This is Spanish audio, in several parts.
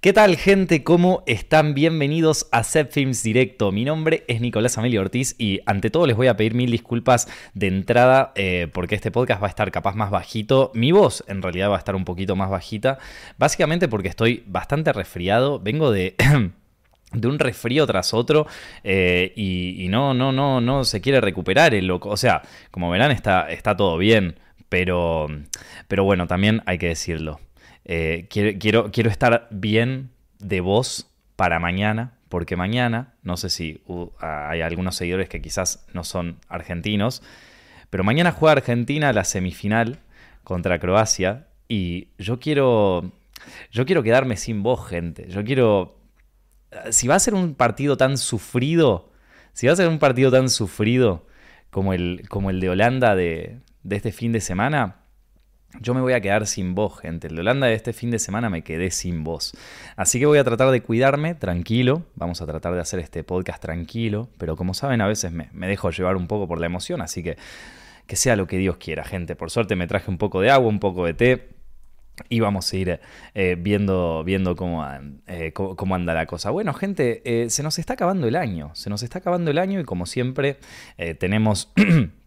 ¿Qué tal gente? ¿Cómo están? Bienvenidos a Set Films Directo. Mi nombre es Nicolás Amelio Ortiz y ante todo les voy a pedir mil disculpas de entrada eh, porque este podcast va a estar capaz más bajito. Mi voz en realidad va a estar un poquito más bajita. Básicamente porque estoy bastante resfriado. Vengo de... un resfrío tras otro eh, y, no, no, no, no se quiere recuperar el loco. O sea, como verán está, está todo bien, pero, pero bueno, también hay que decirlo. Eh, quiero, quiero, estar bien de voz para mañana, porque mañana, no sé si hay algunos seguidores que quizás no son argentinos, pero mañana juega Argentina la semifinal contra Croacia y yo quiero, yo quiero quedarme sin voz, gente. Yo quiero, si va a ser un partido tan sufrido, si va a ser un partido tan sufrido como el, como el de Holanda de este fin de semana, yo me voy a quedar sin voz, gente. El de Holanda de este fin de semana me quedé sin voz. Así que voy a tratar de cuidarme, tranquilo. Vamos a tratar de hacer este podcast tranquilo. Pero como saben, a veces me, dejo llevar un poco por la emoción. Así que que sea lo que Dios quiera, gente. Por suerte me traje un poco de agua, un poco de té. Y vamos a ir eh, viendo, viendo cómo, eh, cómo, anda la cosa. Bueno, gente, eh, se nos está acabando el año. Se nos está acabando el año y como siempre tenemos...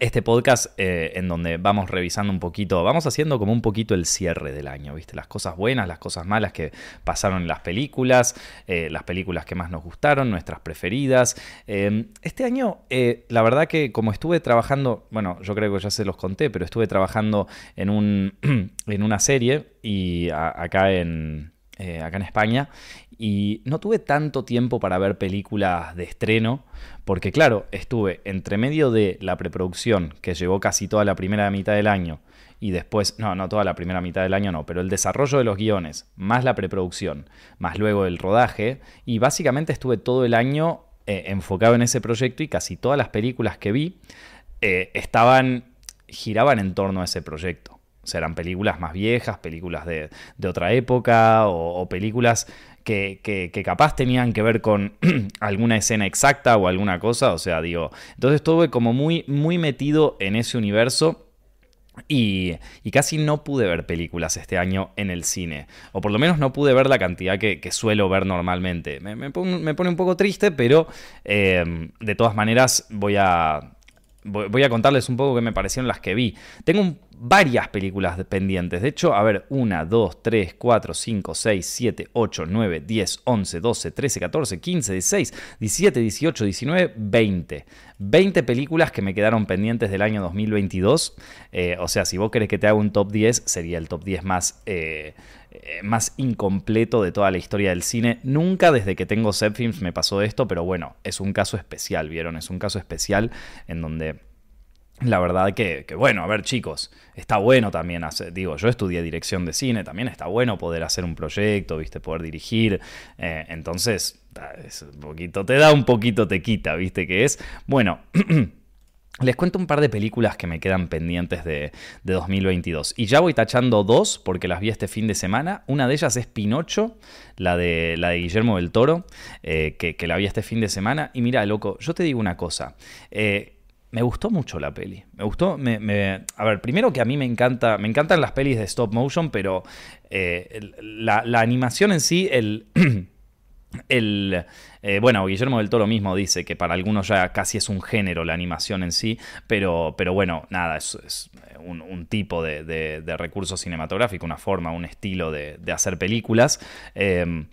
este podcast eh, en donde vamos revisando un poquito, vamos haciendo como un poquito el cierre del año, ¿viste? Las cosas buenas, las cosas malas que pasaron en las películas, eh, las películas que más nos gustaron, nuestras preferidas. Eh, este año, la verdad que como estuve trabajando, bueno, yo creo que ya se los conté, pero estuve trabajando en, un, en una serie y acá en, acá en España y no tuve tanto tiempo para ver películas de estreno, porque claro, estuve entre medio de la preproducción, que llevó casi toda la primera mitad del año, y después, no, no toda la primera mitad del año no, pero el desarrollo de los guiones, más la preproducción, más luego el rodaje, y básicamente estuve todo el año eh, enfocado en ese proyecto y casi todas las películas que vi eh, estaban, giraban en torno a ese proyecto. Eran películas más viejas, películas de, otra época o películas que, capaz tenían que ver con alguna escena exacta o alguna cosa, o sea, digo, entonces estuve como muy, muy metido en ese universo. Y, casi no pude ver películas este año en el cine. O por lo menos no pude ver la cantidad que, suelo ver normalmente. Me, pone, un poco triste, pero eh, de todas maneras voy a, voy a contarles un poco qué me parecieron las que vi. Tengo varias películas pendientes. De hecho, a ver, 1, 2, 3, 4, 5, 6, 7, 8, 9, 10, 11, 12, 13, 14, 15, 16, 17, 18, 19, 20. 20 películas que me quedaron pendientes del año 2022. Eh, o sea, si vos querés que te haga un top 10, sería el top 10 más, eh, más incompleto de toda la historia del cine. Nunca desde que tengo Set Films me pasó esto, pero bueno, es un caso especial, ¿vieron? Es un caso especial en donde la verdad que, bueno, a ver chicos, está bueno también hacer, digo, yo estudié dirección de cine, también está bueno poder hacer un proyecto, viste, poder dirigir, eh, entonces, un poquito, te da un poquito, te quita, viste, que es, bueno, les cuento un par de películas que me quedan pendientes de, 2022, y ya voy tachando dos, porque las vi este fin de semana, una de ellas es Pinocho, la de, la de Guillermo del Toro, eh, que, la vi este fin de semana, y mira, loco, yo te digo una cosa, eh, me gustó mucho la peli. Me gustó, me, a ver, primero que a mí me encanta, me encantan las pelis de stop motion, pero eh, la, animación en sí, el, el eh, bueno, Guillermo del Toro mismo dice que para algunos ya casi es un género la animación en sí, pero, pero bueno, nada, es, un, tipo de, recurso cinematográfico, una forma, un estilo de, hacer películas. Em,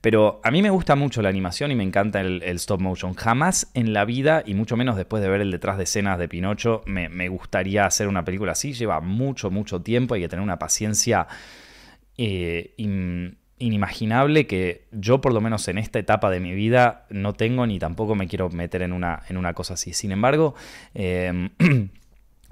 pero a mí me gusta mucho la animación y me encanta el, stop motion. Jamás en la vida, y mucho menos después de ver el detrás de escenas de Pinocho, me, gustaría hacer una película así. Lleva mucho, mucho tiempo, hay que tener una paciencia eh, inimaginable que yo por lo menos en esta etapa de mi vida no tengo ni tampoco me quiero meter en una, en una cosa así. Sin embargo, em,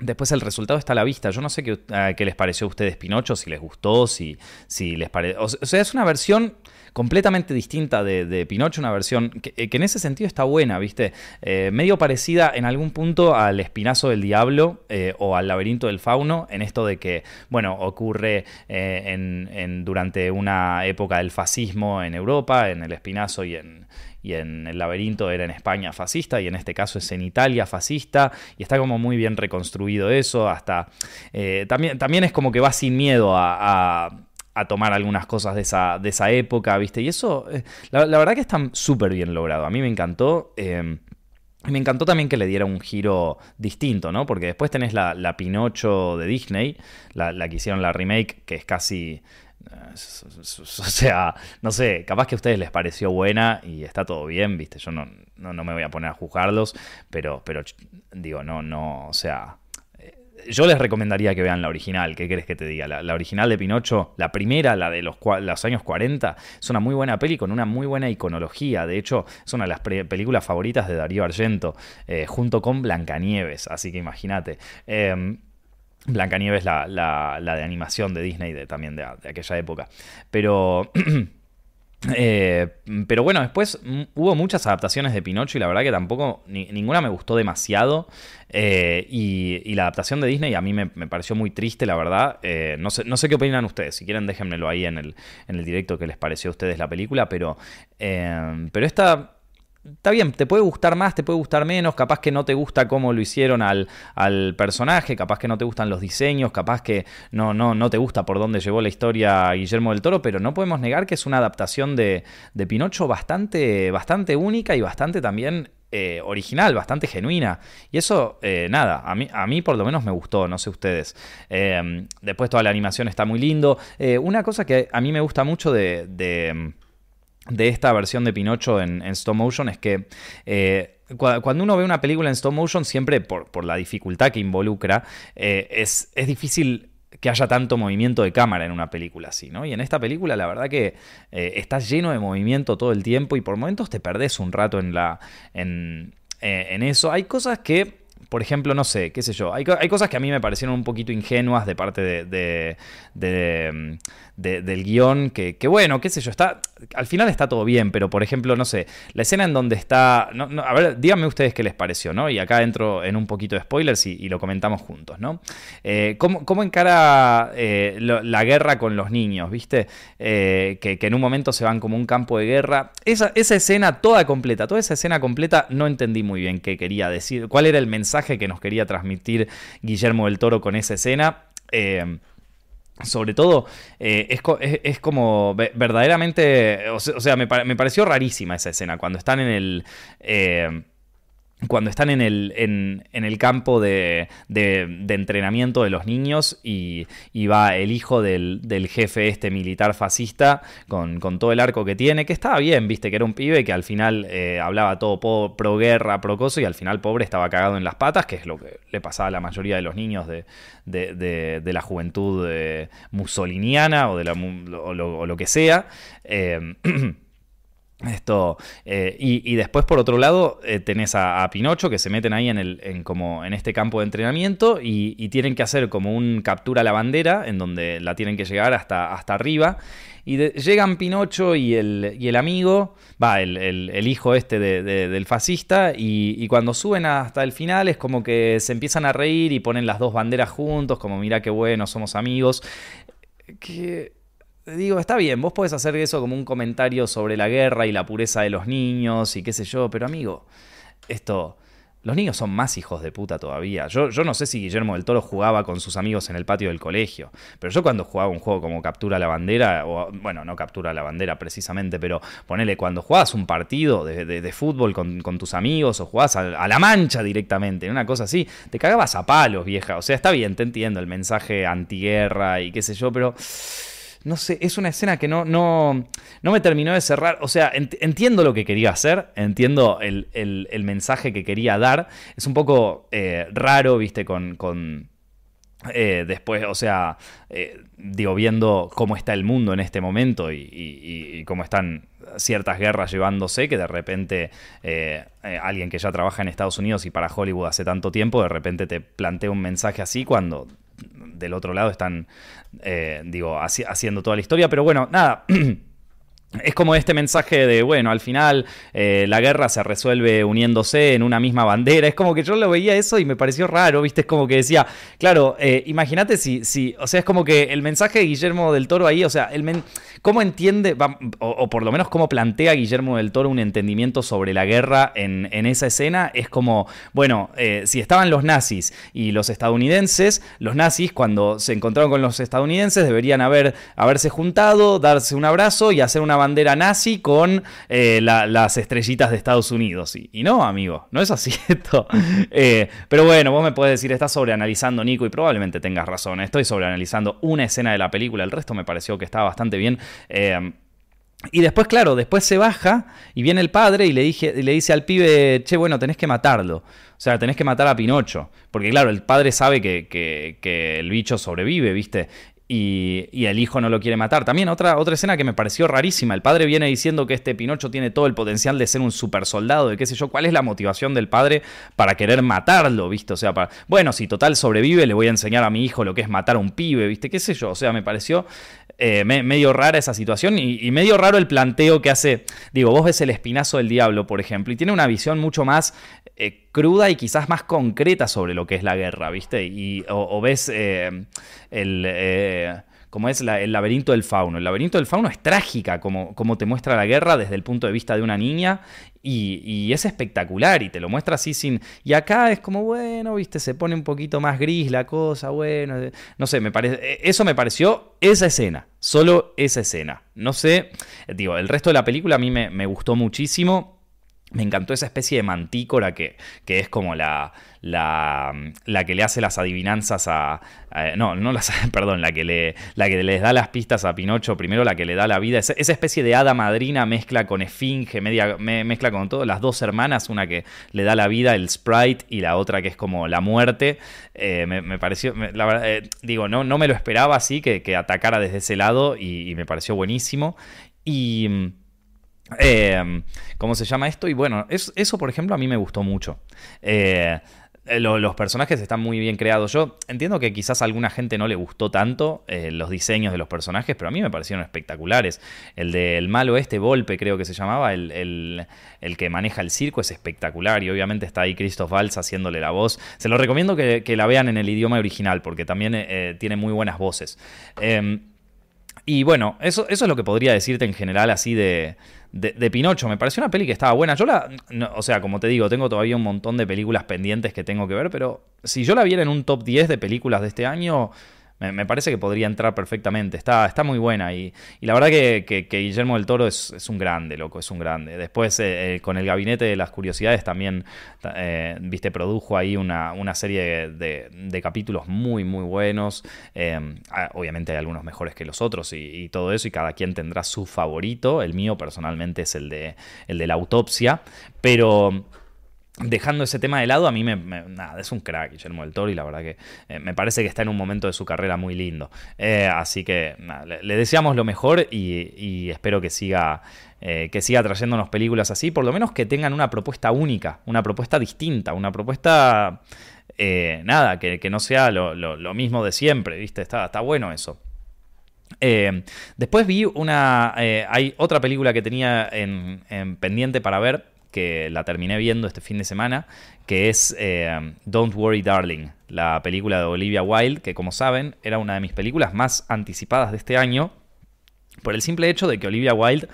Después el resultado está a la vista. Yo no sé qué, qué les pareció a ustedes Pinocho, si les gustó, si, si les parece... O sea, es una versión completamente distinta de, Pinocho, una versión que, en ese sentido está buena, ¿viste? Eh, medio parecida en algún punto al Espinazo del Diablo eh, o al Laberinto del Fauno, en esto de que, bueno, ocurre eh, en, durante una época del fascismo en Europa, en el Espinazo y en, y en el laberinto era en España fascista y en este caso es en Italia fascista y está como muy bien reconstruido eso, hasta eh, también, también es como que va sin miedo a tomar algunas cosas de esa, de esa época, ¿viste? Y eso, eh, la, verdad que está súper bien logrado. A mí me encantó. Eh, me encantó también que le diera un giro distinto, ¿no? Porque después tenés la, la Pinocho de Disney, la, la, que hicieron la remake, que es casi. Eh, o sea, no sé, capaz que a ustedes les pareció buena y está todo bien, ¿viste? Yo no, no, no me voy a poner a juzgarlos, pero, pero digo, no, no, o sea yo les recomendaría que vean la original, ¿qué querés que te diga? La, original de Pinocho, la primera, la de los, años 40, es una muy buena peli con una muy buena iconología. De hecho, es una de las películas favoritas de Darío Argento, eh, junto con Blancanieves, así que imagínate. Eh, Blancanieves, la, la, de animación de Disney también de, de aquella época. Pero... Eh, pero bueno, después hubo muchas adaptaciones de Pinocho y la verdad que tampoco ninguna me gustó demasiado. Eh, y, la adaptación de Disney a mí me, pareció muy triste, la verdad. Eh, no, sé, no sé qué opinan ustedes. Si quieren, déjenmelo ahí en el, en el directo que les pareció a ustedes la película. Pero, pero esta está bien, te puede gustar más, te puede gustar menos, capaz que no te gusta cómo lo hicieron al, personaje, capaz que no te gustan los diseños, capaz que no, no, no te gusta por dónde llevó la historia Guillermo del Toro, pero no podemos negar que es una adaptación de, de Pinocho bastante, bastante única y bastante también eh, original, bastante genuina. Y eso, eh, nada, a mí, a mí por lo menos me gustó, no sé ustedes. Eh, después toda la animación está muy lindo. una cosa que a mí me gusta mucho de esta versión de Pinocho en, stop motion es que eh, cuando uno ve una película en stop motion, siempre por, la dificultad que involucra, eh, es, es, difícil que haya tanto movimiento de cámara en una película así, ¿no? Y en esta película la verdad que eh, está lleno de movimiento todo el tiempo y por momentos te perdés un rato en, la, en, en eso. Hay cosas que por ejemplo, no sé, qué sé yo, hay, cosas que a mí me parecieron un poquito ingenuas de parte de, del guion, que, bueno, qué sé yo, está, al final está todo bien, pero por ejemplo, no sé, la escena en donde está, a ver, díganme ustedes qué les pareció, ¿no? Y acá entro en un poquito de spoilers y, lo comentamos juntos, ¿no? Eh, ¿cómo, encara eh, la guerra con los niños, viste? Eh, que, en un momento se van como un campo de guerra. Esa, esa escena toda completa, toda esa escena completa, no entendí muy bien qué quería decir, cuál era el mensaje que nos quería transmitir Guillermo del Toro con esa escena. Sobre todo, eh, es, como verdaderamente, o sea, me, pareció rarísima esa escena, cuando están en el... Eh, cuando están en el, en, el campo de, entrenamiento de los niños y, va el hijo del, jefe este militar fascista con, todo el arco que tiene, que estaba bien, viste, que era un pibe que al final eh, hablaba todo pro guerra, pro coso y al final pobre estaba cagado en las patas, que es lo que le pasaba a la mayoría de los niños de, la juventud eh, musoliniana o, de la, o, lo, que sea. Eh, Esto, eh, y, después, por otro lado, eh, tenés a, Pinocho que se meten ahí en, el, como en este campo de entrenamiento y, tienen que hacer como un captura a la bandera, en donde la tienen que llegar hasta, hasta arriba. Y llegan Pinocho y el, y el amigo, va, el, hijo este del fascista, y, y, cuando suben hasta el final es como que se empiezan a reír y ponen las dos banderas juntos, como mira qué bueno, somos amigos. Que digo, está bien, vos podés hacer eso como un comentario sobre la guerra y la pureza de los niños y qué sé yo, pero amigo, esto, los niños son más hijos de puta todavía. Yo, yo no sé si Guillermo del Toro jugaba con sus amigos en el patio del colegio, pero yo cuando jugaba un juego como Captura la Bandera, o bueno, no Captura la Bandera precisamente, pero ponele, cuando jugabas un partido de, fútbol con, tus amigos o jugabas a, a, la mancha directamente, una cosa así, te cagabas a palos, vieja. O sea, está bien, te entiendo el mensaje antiguerra y qué sé yo, pero no sé, es una escena que no, no, no me terminó de cerrar. O sea, entiendo lo que quería hacer, entiendo el, mensaje que quería dar. Es un poco eh, raro, viste, con... con eh, después, o sea, eh, digo, viendo cómo está el mundo en este momento y, cómo están ciertas guerras llevándose, que de repente alguien que ya trabaja en Estados Unidos y para Hollywood hace tanto tiempo, de repente te plantea un mensaje así cuando del otro lado están, eh, digo, haciendo toda la historia. Pero bueno, nada. es como este mensaje de, bueno, al final eh, la guerra se resuelve uniéndose en una misma bandera. Es como que yo lo veía eso y me pareció raro, ¿viste? Es como que decía, claro, eh, imagínate si, si, o sea, es como que el mensaje de Guillermo del Toro ahí, o sea, el ¿cómo entiende, o, por lo menos cómo plantea Guillermo del Toro un entendimiento sobre la guerra en, esa escena? Es como, bueno, eh, si estaban los nazis y los estadounidenses, los nazis cuando se encontraron con los estadounidenses deberían haber, haberse juntado, darse un abrazo y hacer una bandera nazi con eh, las estrellitas de Estados Unidos. Y, no, amigo, no es así esto. Eh, pero bueno, vos me puedes decir, estás sobreanalizando, Nico, y probablemente tengas razón. Estoy sobreanalizando una escena de la película, el resto me pareció que estaba bastante bien. Eh, y después, claro, después se baja y viene el padre y le, dije, le dice al pibe, che, bueno, tenés que matarlo. O sea, tenés que matar a Pinocho. Porque claro, el padre sabe que, que el bicho sobrevive, ¿viste? Y, el hijo no lo quiere matar. También otra, otra escena que me pareció rarísima. El padre viene diciendo que este Pinocho tiene todo el potencial de ser un super soldado, de qué sé yo. ¿Cuál es la motivación del padre para querer matarlo, viste? O sea, bueno, si total sobrevive, le voy a enseñar a mi hijo lo que es matar a un pibe, viste, qué sé yo. O sea, me pareció eh, medio rara esa situación y, medio raro el planteo que hace. Digo, vos ves el espinazo del diablo, por ejemplo, y tiene una visión mucho más eh, cruda y quizás más concreta sobre lo que es la guerra, ¿viste? Y, o, ves eh, el como es el laberinto del fauno. El laberinto del fauno es trágica, como, como te muestra la guerra desde el punto de vista de una niña, y, es espectacular, y te lo muestra así sin... Y acá es como, bueno, viste, se pone un poquito más gris la cosa, bueno, eh, no sé, me parece... Eh, eso me pareció esa escena, solo esa escena. No sé, digo, el resto de la película a mí me, me gustó muchísimo. Me encantó esa especie de mantícora que, que es como la, la, que le hace las adivinanzas a... no, no las... Perdón, la que, le, la que les da las pistas a Pinocho, primero la que le da la vida. Esa, especie de hada madrina mezcla con esfinge, media, mezcla con todo. Las dos hermanas, una que le da la vida, el sprite, y la otra que es como la muerte. Eh, me, pareció... la verdad, eh, digo, no, no me lo esperaba así, que, que atacara desde ese lado y, y me pareció buenísimo. Y... Eh, ¿Cómo se llama esto? Y bueno, eso, por ejemplo, a mí me gustó mucho. Eh, eh, los personajes están muy bien creados. Yo entiendo que quizás a alguna gente no le gustó tanto los diseños de los personajes, pero a mí me parecieron espectaculares. El del malo este, Volpe creo que se llamaba, el, que maneja el circo, es espectacular y obviamente está ahí Christoph Waltz haciéndole la voz. Se lo recomiendo que, la vean en el idioma original porque también tiene muy buenas voces. Y bueno, eso, eso es lo que podría decirte en general así de, de, Pinocho. Me pareció una peli que estaba buena. Yo la. o sea, como te digo, tengo todavía un montón de películas pendientes que tengo que ver, pero si yo la viera en un top 10 de películas de este año, me, parece que podría entrar perfectamente. Está, está muy buena. Y, la verdad que, Guillermo del Toro es, un grande, loco, es un grande. Después, eh, eh, con el Gabinete de las Curiosidades, también, eh, viste, produjo ahí una, una serie de, capítulos muy, muy buenos. Obviamente hay algunos mejores que los otros y, todo eso, y cada quien tendrá su favorito. El mío, personalmente, es el de, el de la autopsia. Pero Dejando ese tema de lado, a mí me, nada, es un crack Guillermo del la verdad que eh, me parece que está en un momento de su carrera muy lindo. Eh, así que le, deseamos lo mejor y, espero que siga, eh, que siga trayéndonos películas así, por lo menos que tengan una propuesta única, una propuesta distinta, una propuesta, nada, que, no sea lo, mismo de siempre, ¿viste? Está, está bueno eso. después vi una, hay otra película que tenía en pendiente para ver que la terminé viendo este fin de semana, que es eh, Don't Worry Darling, la película de Olivia Wilde, que como saben era una de mis películas más anticipadas de este año, por el simple hecho de que Olivia Wilde,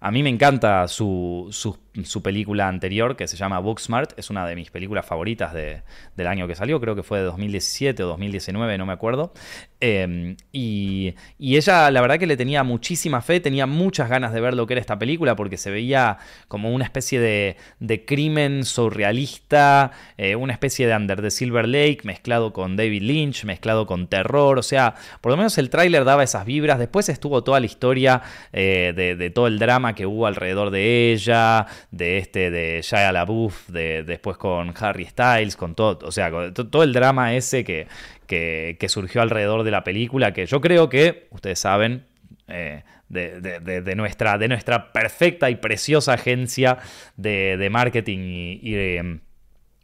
a mí me encanta su, su su película anterior que se llama Booksmart, es una de mis películas favoritas del año que salió, creo que fue de 2017 o 2019, no me acuerdo. Em, y, ella, la verdad que le tenía muchísima fe, tenía muchas ganas de ver lo que era esta película porque se veía como una especie de, crimen surrealista, eh, una especie de Under the Silver Lake mezclado con David Lynch, mezclado con terror, o sea, por lo menos el tráiler daba esas vibras, después estuvo toda la historia eh, de, de todo el drama que hubo alrededor de ella, de este de Shia LaBeouf, de, después con Harry Styles, con todo, o sea, todo el drama ese que, que, surgió alrededor de la película, que yo creo que, ustedes saben, eh, de, nuestra, de nuestra perfecta y preciosa agencia de, marketing y, y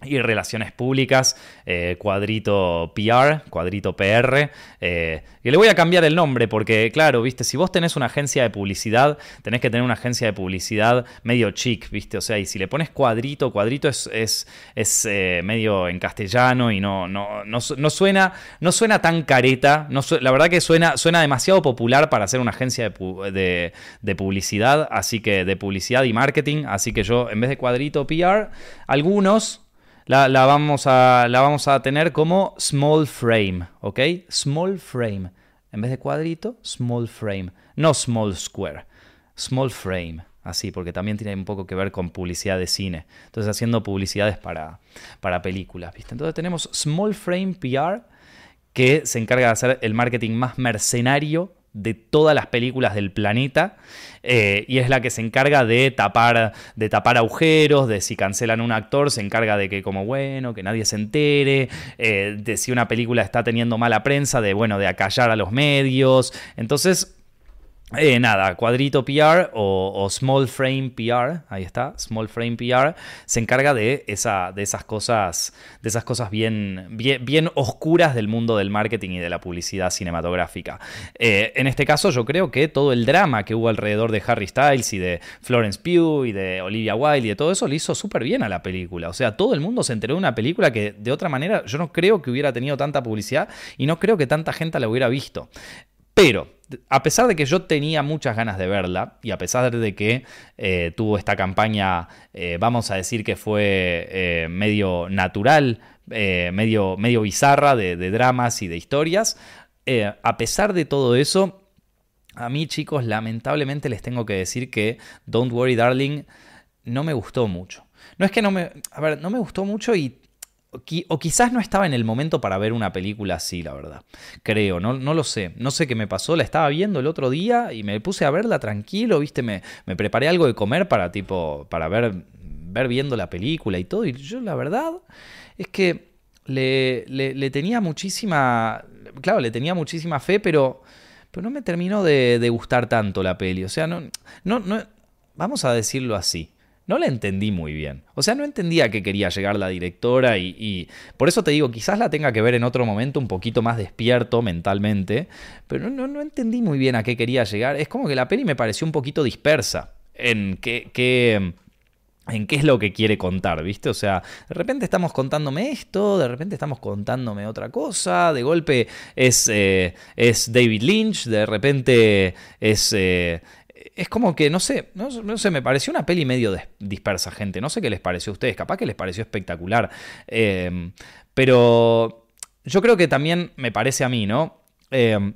relaciones públicas, eh, cuadrito PR, cuadrito PR, eh, y le voy a cambiar el nombre porque, claro, viste, si vos tenés una agencia de publicidad, tenés que tener una agencia de publicidad medio chic, viste, o sea, y si le pones cuadrito, cuadrito es, es, es eh, medio en castellano y no, no, no, suena, no suena tan careta, no la verdad que suena, suena demasiado popular para ser una agencia de, de publicidad, así que de publicidad y marketing, así que yo en vez de cuadrito PR, algunos la, vamos a, la vamos a tener como small frame, ¿ok? Small frame. En vez de cuadrito, small frame. No small square. Small frame. Así, porque también tiene un poco que ver con publicidad de cine. Entonces, haciendo publicidades para, para películas, ¿viste? Entonces, tenemos Small Frame PR, que se encarga de hacer el marketing más mercenario de todas las películas del planeta eh, y es la que se encarga de tapar, de tapar agujeros, de si cancelan un actor, se encarga de que como bueno, que nadie se entere, eh, de si una película está teniendo mala prensa, de bueno, de acallar a los medios. Entonces, eh, nada, cuadrito PR o, small frame PR, ahí está, small frame PR, se encarga de esas cosas, de esas cosas bien, bien, oscuras del mundo del marketing y de la publicidad cinematográfica. Eh, en este caso, yo creo que todo el drama que hubo alrededor de Harry Styles y de Florence Pugh y de Olivia Wilde y de todo eso le hizo súper bien a la película. O sea, todo el mundo se enteró de una película que de otra manera yo no creo que hubiera tenido tanta publicidad y no creo que tanta gente la hubiera visto. Pero, a pesar de que yo tenía muchas ganas de verla, y a pesar de que eh, tuvo esta campaña, eh, vamos a decir que fue eh, medio natural, medio, medio bizarra de, dramas y de historias, a pesar de todo eso, a mí chicos, lamentablemente les tengo que decir que Don't Worry Darling no me gustó mucho. No es que no me... A ver, no me gustó mucho y o quizás no estaba en el momento para ver una película así, la verdad. Creo, no, no lo sé. No sé qué me pasó. La estaba viendo el otro día y me puse a verla tranquilo, ¿viste? Me, me preparé algo de comer para tipo. para ver, ver viendo la película y todo. Y yo, la verdad, es que le, le, tenía muchísima. Claro, le tenía muchísima fe, pero. Pero no me terminó de, gustar tanto la peli. O sea, no, no. Vamos a decirlo así no la entendí muy bien. O sea, no entendía a qué quería llegar la directora y, por eso te digo, quizás la tenga que ver en otro momento un poquito más despierto mentalmente, pero no, no, entendí muy bien a qué quería llegar. Es como que la peli me pareció un poquito dispersa en qué, en qué es lo que quiere contar, ¿viste? O sea, de repente estamos contándome esto, de repente estamos contándome otra cosa, de golpe es, eh, es David Lynch, de repente es... Eh, es como que, no sé, no, sé, me pareció una peli medio dispersa, gente. No sé qué les pareció a ustedes, capaz que les pareció espectacular. Em, pero yo creo que también me parece a mí, ¿no? Em,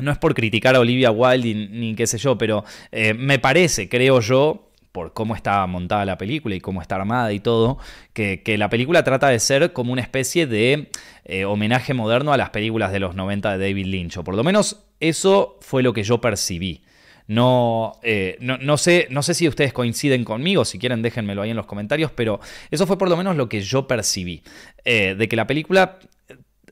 no es por criticar a Olivia Wilde ni, qué sé yo, pero eh, me parece, creo yo, por cómo está montada la película y cómo está armada y todo, que, la película trata de ser como una especie de eh, homenaje moderno a las películas de los 90 de David Lynch, o por lo menos eso fue lo que yo percibí. Eh, no, no, sé, no sé si ustedes coinciden conmigo, si quieren déjenmelo ahí en los comentarios, pero eso fue por lo menos lo que yo percibí, eh, de que la película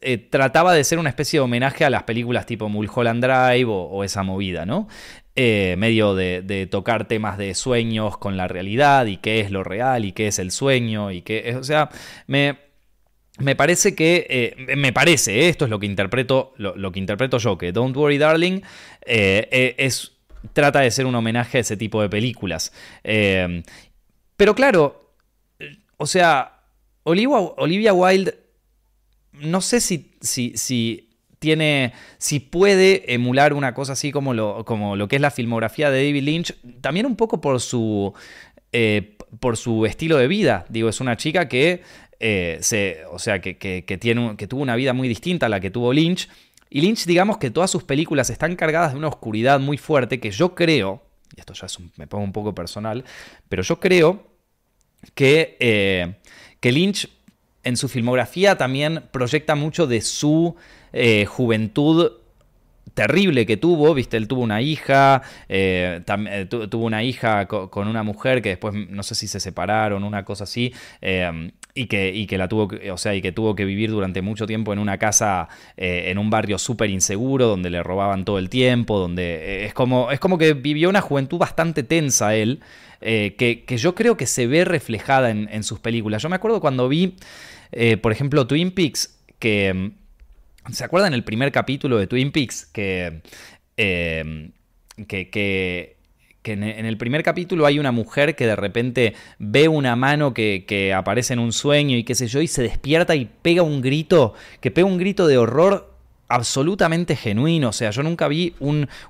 eh, trataba de ser una especie de homenaje a las películas tipo Mulholland Drive o, esa movida, ¿no? medio de, tocar temas de sueños con la realidad y qué es lo real y qué es el sueño y qué, o sea, me... Me parece que, me parece, esto es lo que interpreto, lo, que interpreto yo, que Don't Worry Darling es trata de ser un homenaje a ese tipo de películas. Eh, pero claro, o sea, Olivia, Wilde, no sé si, si, tiene, si puede emular una cosa así como lo, como lo que es la filmografía de David Lynch, también un poco por su, eh, por su estilo de vida. Digo, es una chica que, eh, se, o sea, que, tiene, que tuvo una vida muy distinta a la que tuvo Lynch y Lynch, digamos que todas sus películas están cargadas de una oscuridad muy fuerte que yo creo, y esto ya me pongo un poco personal, pero yo creo que, eh, que Lynch en su filmografía también proyecta mucho de su eh, juventud terrible que tuvo, viste, él tuvo una hija, eh, tuvo una hija con una mujer que después no sé si se separaron, una cosa así, y que, y que la tuvo, o sea, y que tuvo que vivir durante mucho tiempo en una casa, eh, en un barrio súper inseguro, donde le robaban todo el tiempo, donde eh, es, como, es como que vivió una juventud bastante tensa él, eh, que, yo creo que se ve reflejada en, sus películas. Yo me acuerdo cuando vi, por ejemplo, Twin Peaks, que... ¿Se acuerdan el primer capítulo de Twin Peaks? Que, que, que que en el primer capítulo hay una mujer que de repente ve una mano que, aparece en un sueño y qué sé yo, y se despierta y pega un grito, que pega un grito de horror absolutamente genuino. O sea, yo nunca vi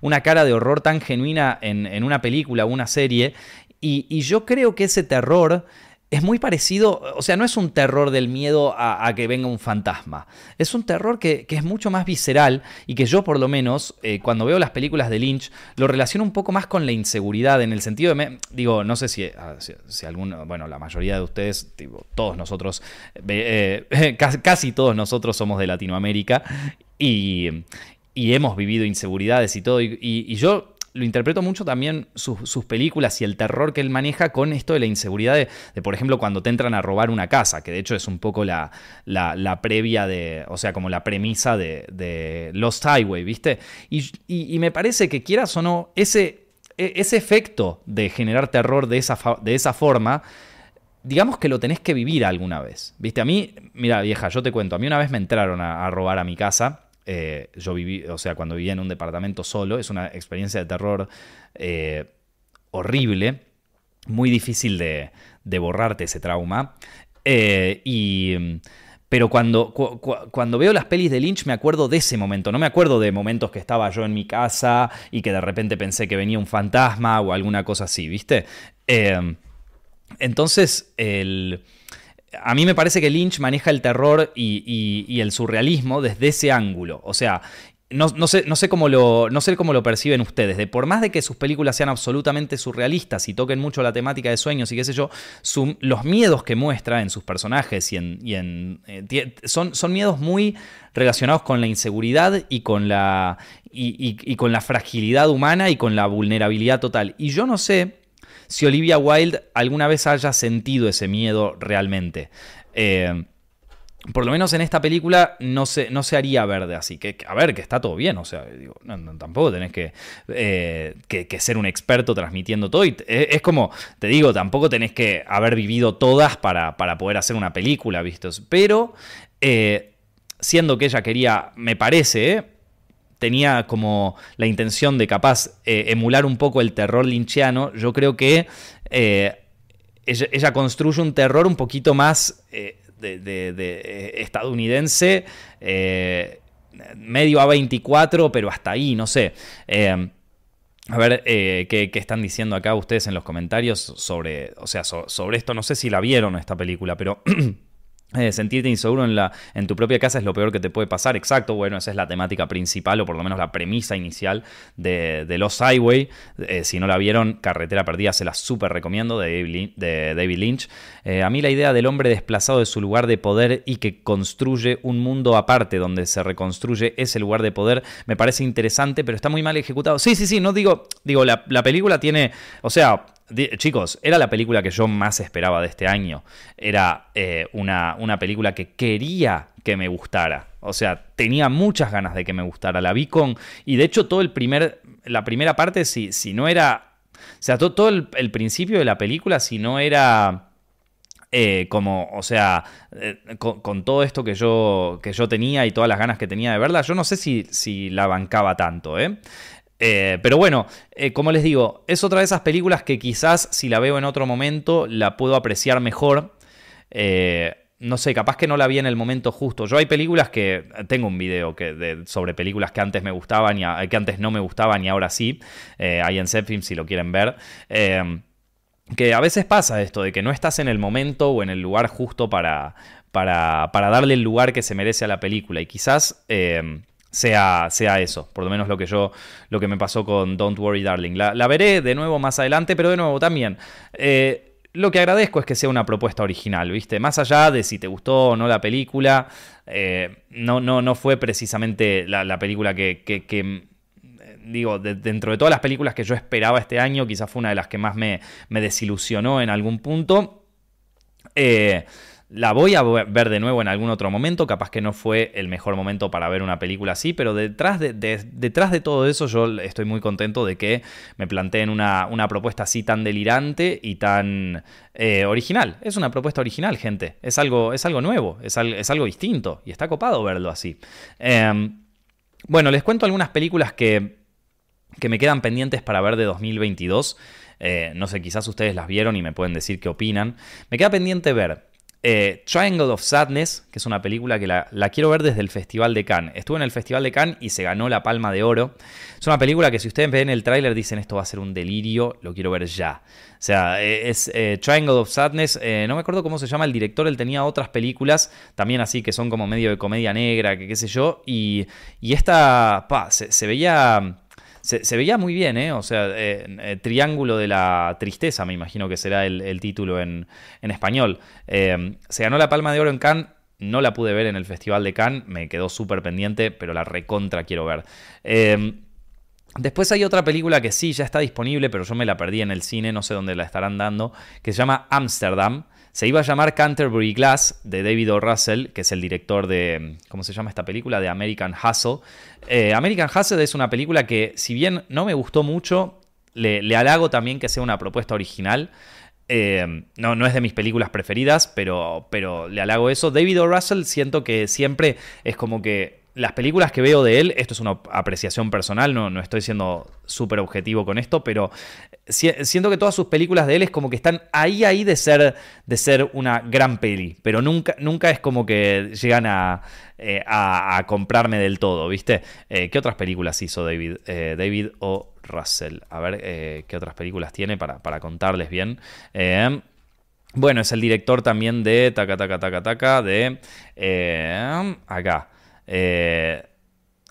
una cara de horror tan genuina en, una película o una serie. Y, y yo creo que ese terror es muy parecido, o sea, no es un terror del miedo a, que venga un fantasma, es un terror que, es mucho más visceral y que yo por lo menos, eh, cuando veo las películas de Lynch, lo relaciono un poco más con la inseguridad, en el sentido de, digo, no sé si, ah, si, alguno, bueno, la mayoría de ustedes, todos nosotros, eh, casi, todos nosotros somos de Latinoamérica y, hemos vivido inseguridades y todo, y yo lo interpreto mucho también sus, películas y el terror que él maneja con esto de la inseguridad de, por ejemplo, cuando te entran a robar una casa, que de hecho es un poco la, la, previa de, o sea, como la premisa de, de Lost Highway, ¿viste? Y, me parece que quieras o no, ese, e, ese efecto de generar terror de esa, de esa forma, digamos que lo tenés que vivir alguna vez, ¿viste? A mí, mira vieja, yo te cuento, a mí una vez me entraron a robar a mi casa eh, yo viví, o sea, cuando vivía en un departamento solo, es una experiencia de terror eh, horrible, muy difícil de, borrarte ese trauma. Eh, y, pero cuando, cuando veo las pelis de Lynch me acuerdo de ese momento, no me acuerdo de momentos que estaba yo en mi casa y que de repente pensé que venía un fantasma o alguna cosa así, ¿viste? entonces, el a mí me parece que Lynch maneja el terror y, el surrealismo desde ese ángulo. O sea, no, sé, cómo lo, perciben ustedes. De por más de que sus películas sean absolutamente surrealistas y toquen mucho la temática de sueños y qué sé yo, los miedos que muestra en sus personajes y en, eh, son, son miedos muy relacionados con la inseguridad y con la, y con la fragilidad humana y con la vulnerabilidad total. Y yo no sé si Olivia Wilde alguna vez haya sentido ese miedo realmente. Eh, por lo menos en esta película no se, no se haría verde así. Que, a ver, que está todo bien. O sea, tampoco tenés eh, que, que, ser un experto transmitiendo todo. Y es, como, te digo, tampoco tenés que haber vivido todas para, para poder hacer una película, vistos. Pero, eh, siendo que ella quería, me parece, tenía como la intención de capaz eh, emular un poco el terror linchiano, yo creo que eh, ella, construye un terror un poquito más eh, de, estadounidense, medio A24, pero hasta ahí, no sé. A ver, ¿qué, están diciendo acá ustedes en los comentarios sobre, o sea, sobre esto? No sé si la vieron esta película, pero Eh, sentirte inseguro en, la, en tu propia casa es lo peor que te puede pasar. Exacto, bueno, esa es la temática principal o por lo menos la premisa inicial de, de Los Highway. Eh, si no la vieron, Carretera Perdida se la súper recomiendo de David Lynch. Eh, a mí la idea del hombre desplazado de su lugar de poder y que construye un mundo aparte donde se reconstruye ese lugar de poder me parece interesante, pero está muy mal ejecutado. Sí, sí, sí, no digo, digo, la, la película tiene, o sea, Chicos, era la película que yo más esperaba de este año. Era eh, una, una, película que quería que me gustara. O sea, tenía muchas ganas de que me gustara. La vi con. Y de hecho, todo el primer. La primera parte, si, no era. O sea, todo, el, principio de la película, si no era. Eh, como, o sea, eh, con, todo esto que yo, que yo tenía y todas las ganas que tenía de verla, yo no sé si, si la bancaba tanto, ¿eh? Eh, pero bueno, eh, como les digo, es otra de esas películas que quizás si la veo en otro momento la puedo apreciar mejor. Eh, no sé, capaz que no la vi en el momento justo. Yo hay películas que. Tengo un video sobre películas que antes me gustaban y que antes no me gustaban y ahora sí. hay en Zepfilm si lo quieren ver. que a veces pasa esto, de que no estás en el momento o en el lugar justo para, para, para darle el lugar que se merece a la película. Y quizás sea, sea eso, por lo menos lo que yo, lo que me pasó con Don't Worry Darling. La, veré de nuevo más adelante, pero de nuevo también. Eh, lo que agradezco es que sea una propuesta original, ¿viste? Más allá de si te gustó o no la película, eh, no, no, no fue precisamente la, película que, que, digo, dentro de todas las películas que yo esperaba este año, quizás fue una de las que más me, me desilusionó en algún punto. Eh, La voy a ver de nuevo en algún otro momento, capaz que no fue el mejor momento para ver una película así, pero detrás de, detrás de todo eso yo estoy muy contento de que me planteen una, una propuesta así tan delirante y tan eh, original. Es una propuesta original, gente. Es algo, es algo nuevo, es, es algo distinto y está copado verlo así. Em, bueno, les cuento algunas películas que, que me quedan pendientes para ver de 2022. Eh, no sé, quizás ustedes las vieron y me pueden decir qué opinan. Me queda pendiente ver eh, Triangle of Sadness, que es una película que la, quiero ver desde el Festival de Cannes. Estuve en el Festival de Cannes y se ganó la Palma de Oro. Es una película que si ustedes ven el tráiler dicen esto va a ser un delirio, lo quiero ver ya. O sea, eh, es eh, Triangle of Sadness, no me acuerdo cómo se llama el director, él tenía otras películas también así que son como medio de comedia negra, que qué sé yo, y, esta, se veía se, veía muy bien, ¿eh? O sea, eh, eh, Triángulo de la Tristeza, me imagino que será el, título en, español. Eh, se ganó la Palma de Oro en Cannes. No la pude ver en el Festival de Cannes, me quedó súper pendiente, pero la recontra quiero ver. Después hay otra película que sí, ya está disponible, pero yo me la perdí en el cine, no sé dónde la estarán dando, que se llama Amsterdam. Se iba a llamar Canterbury Glass de David O. Russell, que es el director de, ¿cómo se llama esta película? De American Hustle. Eh, American Hustle es una película que, si bien no me gustó mucho, le, halago también que sea una propuesta original. Eh, no, no es de mis películas preferidas, pero, pero le halago eso. David O. Russell siento que siempre es como que las películas que veo de él, esto es una apreciación personal, no, no estoy siendo súper objetivo con esto, pero siento que todas sus películas de él es como que están ahí, ahí de ser, de ser una gran peli, pero nunca, nunca es como que llegan a, eh, a, comprarme del todo, ¿viste? Eh, ¿Qué otras películas hizo David, eh, David o Russell? A ver, ¿qué otras películas tiene para, para contarles bien? bueno, es el director también de Taca, Taca, Taca, Taca, de... acá. Eh,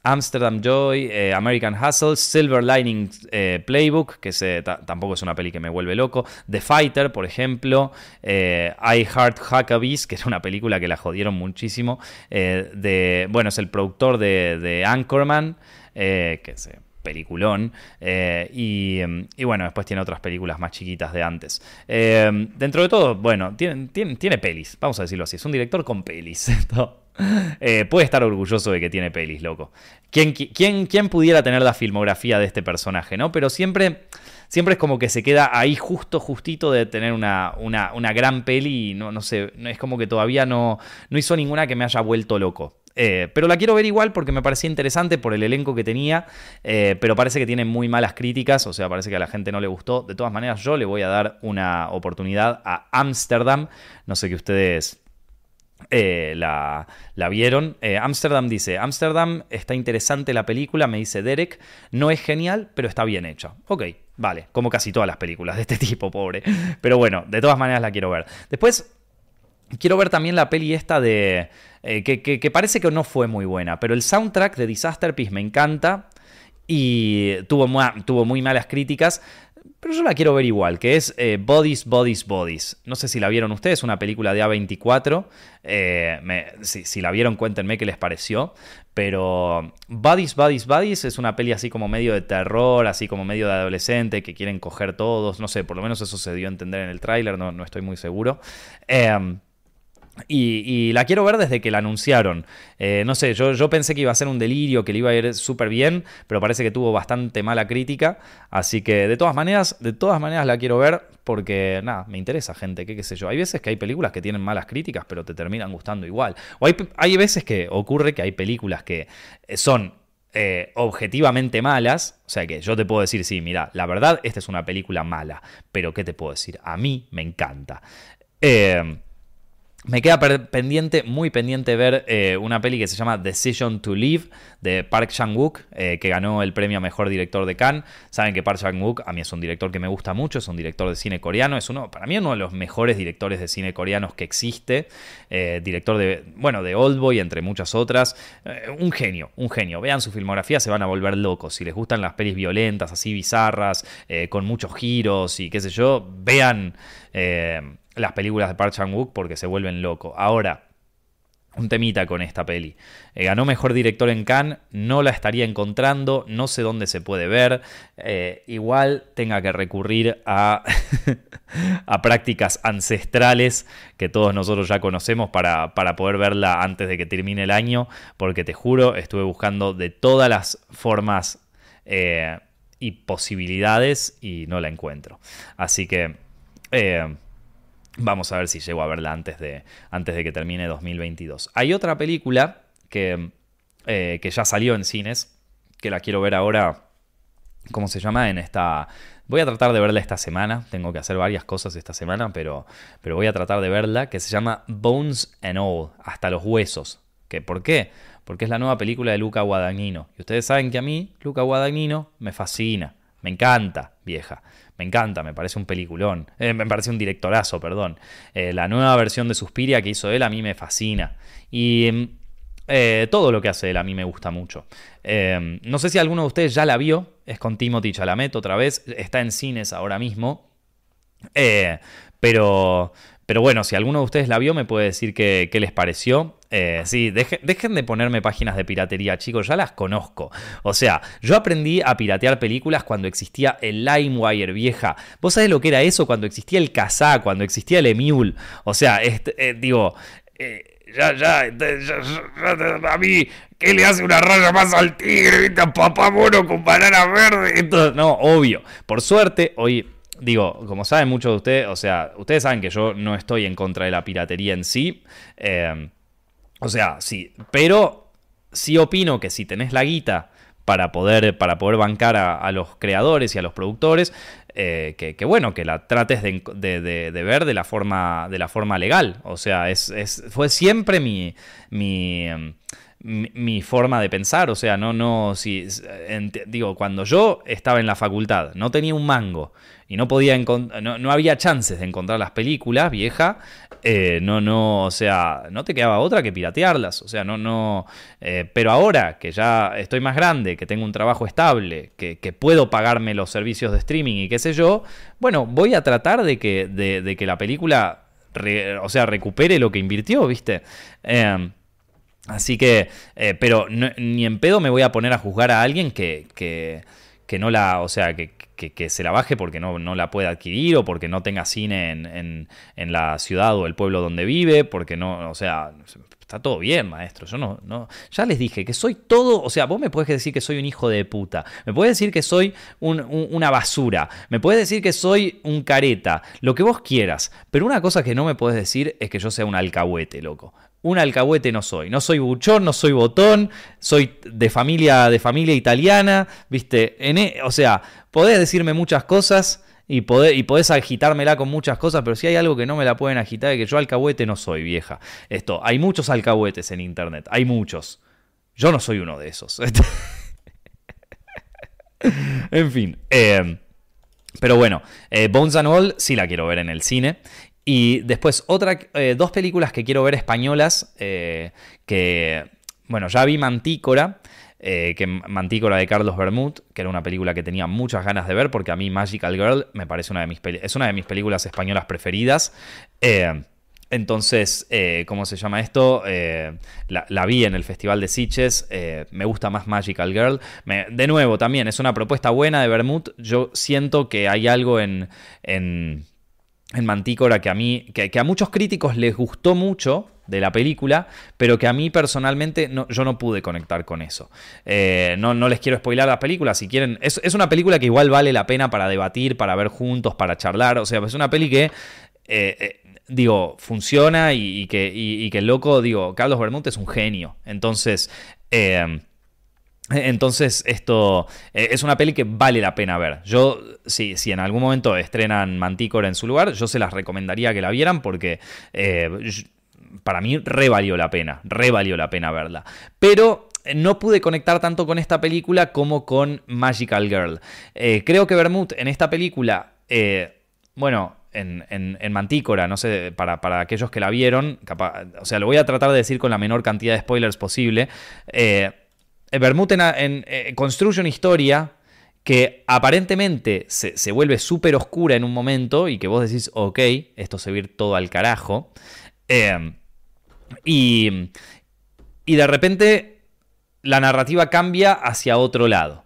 Amsterdam Joy, eh, American Hustle, Silver Lining eh, Playbook, que tampoco es una peli que me vuelve loco, The Fighter, por ejemplo, I Heart Huckabees, que es una película que la jodieron muchísimo, de, bueno, es el productor de, Anchorman, que es peliculón. y, bueno, después tiene otras películas más chiquitas de antes. dentro de todo, bueno, tiene, pelis, vamos a decirlo así. Es un director con pelis. Eh, puede estar orgulloso de que tiene pelis, loco. ¿Quién, quién, pudiera tener la filmografía de este personaje, no? Pero siempre, siempre es como que se queda ahí justo, justito de tener una, una, gran peli y no, no sé, es como que todavía no, no hizo ninguna que me haya vuelto loco. Eh, pero la quiero ver igual porque me parecía interesante por el elenco que tenía, eh, pero parece que tiene muy malas críticas, o sea, parece que a la gente no le gustó. De todas maneras, yo le voy a dar una oportunidad a Amsterdam. No sé qué ustedes eh, la, vieron. Eh, Amsterdam dice, Amsterdam está interesante la película, me dice Derek, no es genial, pero está bien hecha. Ok, vale, como casi todas las películas de este tipo, pobre. Pero bueno, de todas maneras la quiero ver. Después, quiero ver también la peli esta de... Eh, que, que, parece que no fue muy buena, pero el soundtrack de Disaster Piece me encanta y tuvo, tuvo muy malas críticas. Pero yo la quiero ver igual, que es eh, Bodies, Bodies, Bodies. No sé si la vieron ustedes, una película de A24. Eh, si, la vieron, cuéntenme qué les pareció. Pero Bodies, Bodies, Bodies es una peli así como medio de terror, así como medio de adolescente, que quieren coger todos. No sé, por lo menos eso se dio a entender en el tráiler, no, no, estoy muy seguro. Eh, y, la quiero ver desde que la anunciaron. Eh, no sé, yo, yo, pensé que iba a ser un delirio, que le iba a ir súper bien, pero parece que tuvo bastante mala crítica. Así que de todas maneras, de todas maneras la quiero ver porque, nada, me interesa, gente, qué, qué sé yo. Hay veces que hay películas que tienen malas críticas, pero te terminan gustando igual. O hay, hay veces que ocurre que hay películas que eh, son eh, objetivamente malas, o sea que yo te puedo decir, sí, mira, la verdad, esta es una película mala, pero ¿qué te puedo decir? A mí me encanta. Eh, me queda pendiente, muy pendiente ver eh, una peli que se llama Decision to Live de Park Chan-wook, eh, que ganó el premio a Mejor Director de Cannes. Saben que Park Chan-wook a mí es un director que me gusta mucho, es un director de cine coreano, es uno, para mí uno de los mejores directores de cine coreanos que existe, eh, director de, bueno, de Oldboy, entre muchas otras. un genio, un genio. Vean su filmografía, se van a volver locos. Si les gustan las pelis violentas, así bizarras, con muchos giros y qué sé yo, vean las películas de Park Chan-wook porque se vuelven locos. Ahora, un temita con esta peli. Eh, ganó mejor director en Cannes, no la estaría encontrando, no sé dónde se puede ver. Eh, igual tenga que recurrir a, a, prácticas ancestrales que todos nosotros ya conocemos para, para, poder verla antes de que termine el año, porque te juro, estuve buscando de todas las formas eh, y posibilidades y no la encuentro. Así que... Vamos a ver si llego a verla antes de, antes de que termine 2022. Hay otra película que, eh, que ya salió en cines, que la quiero ver ahora, ¿cómo se llama? En esta... Voy a tratar de verla esta semana, tengo que hacer varias cosas esta semana, pero, pero voy a tratar de verla, que se llama Bones and All, hasta los huesos. ¿Que, ¿Por qué? Porque es la nueva película de Luca Guadagnino. Y ustedes saben que a mí, Luca Guadagnino, me fascina, me encanta, vieja. Me encanta, me parece un peliculón. Eh, me parece un directorazo, perdón. Eh, la nueva versión de Suspiria que hizo él a mí me fascina. Y mm, eh, todo lo que hace él a mí me gusta mucho. no sé si alguno de ustedes ya la vio. Es con Timothy Chalamet otra vez. Está en cines ahora mismo. pero, pero bueno, si alguno de ustedes la vio, me puede decir qué, les pareció. Eh, sí, dejen de ponerme páginas de piratería, chicos, ya las conozco. O sea, yo aprendí a piratear películas cuando existía el LimeWire, vieja. ¿Vos sabés lo que era eso? Cuando existía el Kazaa, cuando existía el Emule. O sea, este, eh, digo... Eh, ya, ya, a mí, ¿qué le hace una raya más al tigre? ¿Viste? Papá mono con banana verde. no, obvio. Por suerte, hoy digo, como saben muchos de ustedes, o sea, ustedes saben que yo no estoy en contra de la piratería en sí. Eh, o sea, sí, pero sí opino que si tenés la guita para poder, para poder bancar a, los creadores y a los productores, eh, que, bueno, que la trates de, ver de la forma, de la forma legal. O sea, es, fue siempre mi, mi mi, forma de pensar. O sea, no, no, si, digo, cuando yo estaba en la facultad, no tenía un mango y no podía no, no había chances de encontrar las películas, vieja, eh, no, no, o sea, no te quedaba otra que piratearlas. O sea, no, no. Eh, pero ahora que ya estoy más grande, que tengo un trabajo estable, que, puedo pagarme los servicios de streaming y qué sé yo, bueno, voy a tratar de que, de, que la película, o sea, recupere lo que invirtió, ¿viste? Eh, Así que, eh, pero ni en pedo me voy a poner a juzgar a alguien que, que, que no la, o sea, que, que, se la baje porque no, no, la puede adquirir o porque no tenga cine en, en, en, la ciudad o el pueblo donde vive, porque no, o sea, está todo bien, maestro. Yo no, no, ya les dije que soy todo, o sea, vos me puedes decir que soy un hijo de puta, me puedes decir que soy una basura, me puedes decir que soy un careta, lo que vos quieras, pero una cosa que no me puedes decir es que yo sea un alcahuete, loco un alcahuete no soy. No soy buchón, no soy botón, soy de familia, de familia italiana, ¿viste? E, o sea, podés decirme muchas cosas y, podés, y agitármela con muchas cosas, pero si hay algo que no me la pueden agitar es que yo alcahuete no soy, vieja. Esto, hay muchos alcahuetes en internet, hay muchos. Yo no soy uno de esos. en fin. Eh, pero bueno, eh, Bones and All sí la quiero ver en el cine. Y después, otra, eh, dos películas que quiero ver españolas, eh, que, bueno, ya vi Mantícora, eh, que Mantícora de Carlos Bermud, que era una película que tenía muchas ganas de ver, porque a mí Magical Girl me parece una de mis, es una de mis películas españolas preferidas. entonces, ¿cómo se llama esto? la, vi en el Festival de Sitges. me gusta más Magical Girl. de nuevo, también es una propuesta buena de Bermud. Yo siento que hay algo en en Mantícora que a mí, que, a muchos críticos les gustó mucho de la película, pero que a mí personalmente no, yo no pude conectar con eso. Eh, no, no, les quiero spoilar la película, si quieren, es, una película que igual vale la pena para debatir, para ver juntos, para charlar, o sea, es una peli que... Eh, eh, digo, funciona y, que, que el loco, digo, Carlos Bermúdez es un genio. Entonces, entonces, esto eh, es una peli que vale la pena ver. Yo, si, si en algún momento estrenan Manticore en su lugar, yo se las recomendaría que la vieran porque eh, para mí re valió la pena, re valió la pena verla. Pero eh, no pude conectar tanto con esta película como con Magical Girl. creo que Bermud en esta película, bueno, en, en, Mantícora, no sé, para, para, aquellos que la vieron, o sea, lo voy a tratar de decir con la menor cantidad de spoilers posible. Bermud en, eh, construye una historia que aparentemente se, vuelve súper oscura en un momento y que vos decís, ok, esto se va todo al carajo. Em, Y, y de repente la narrativa cambia hacia otro lado.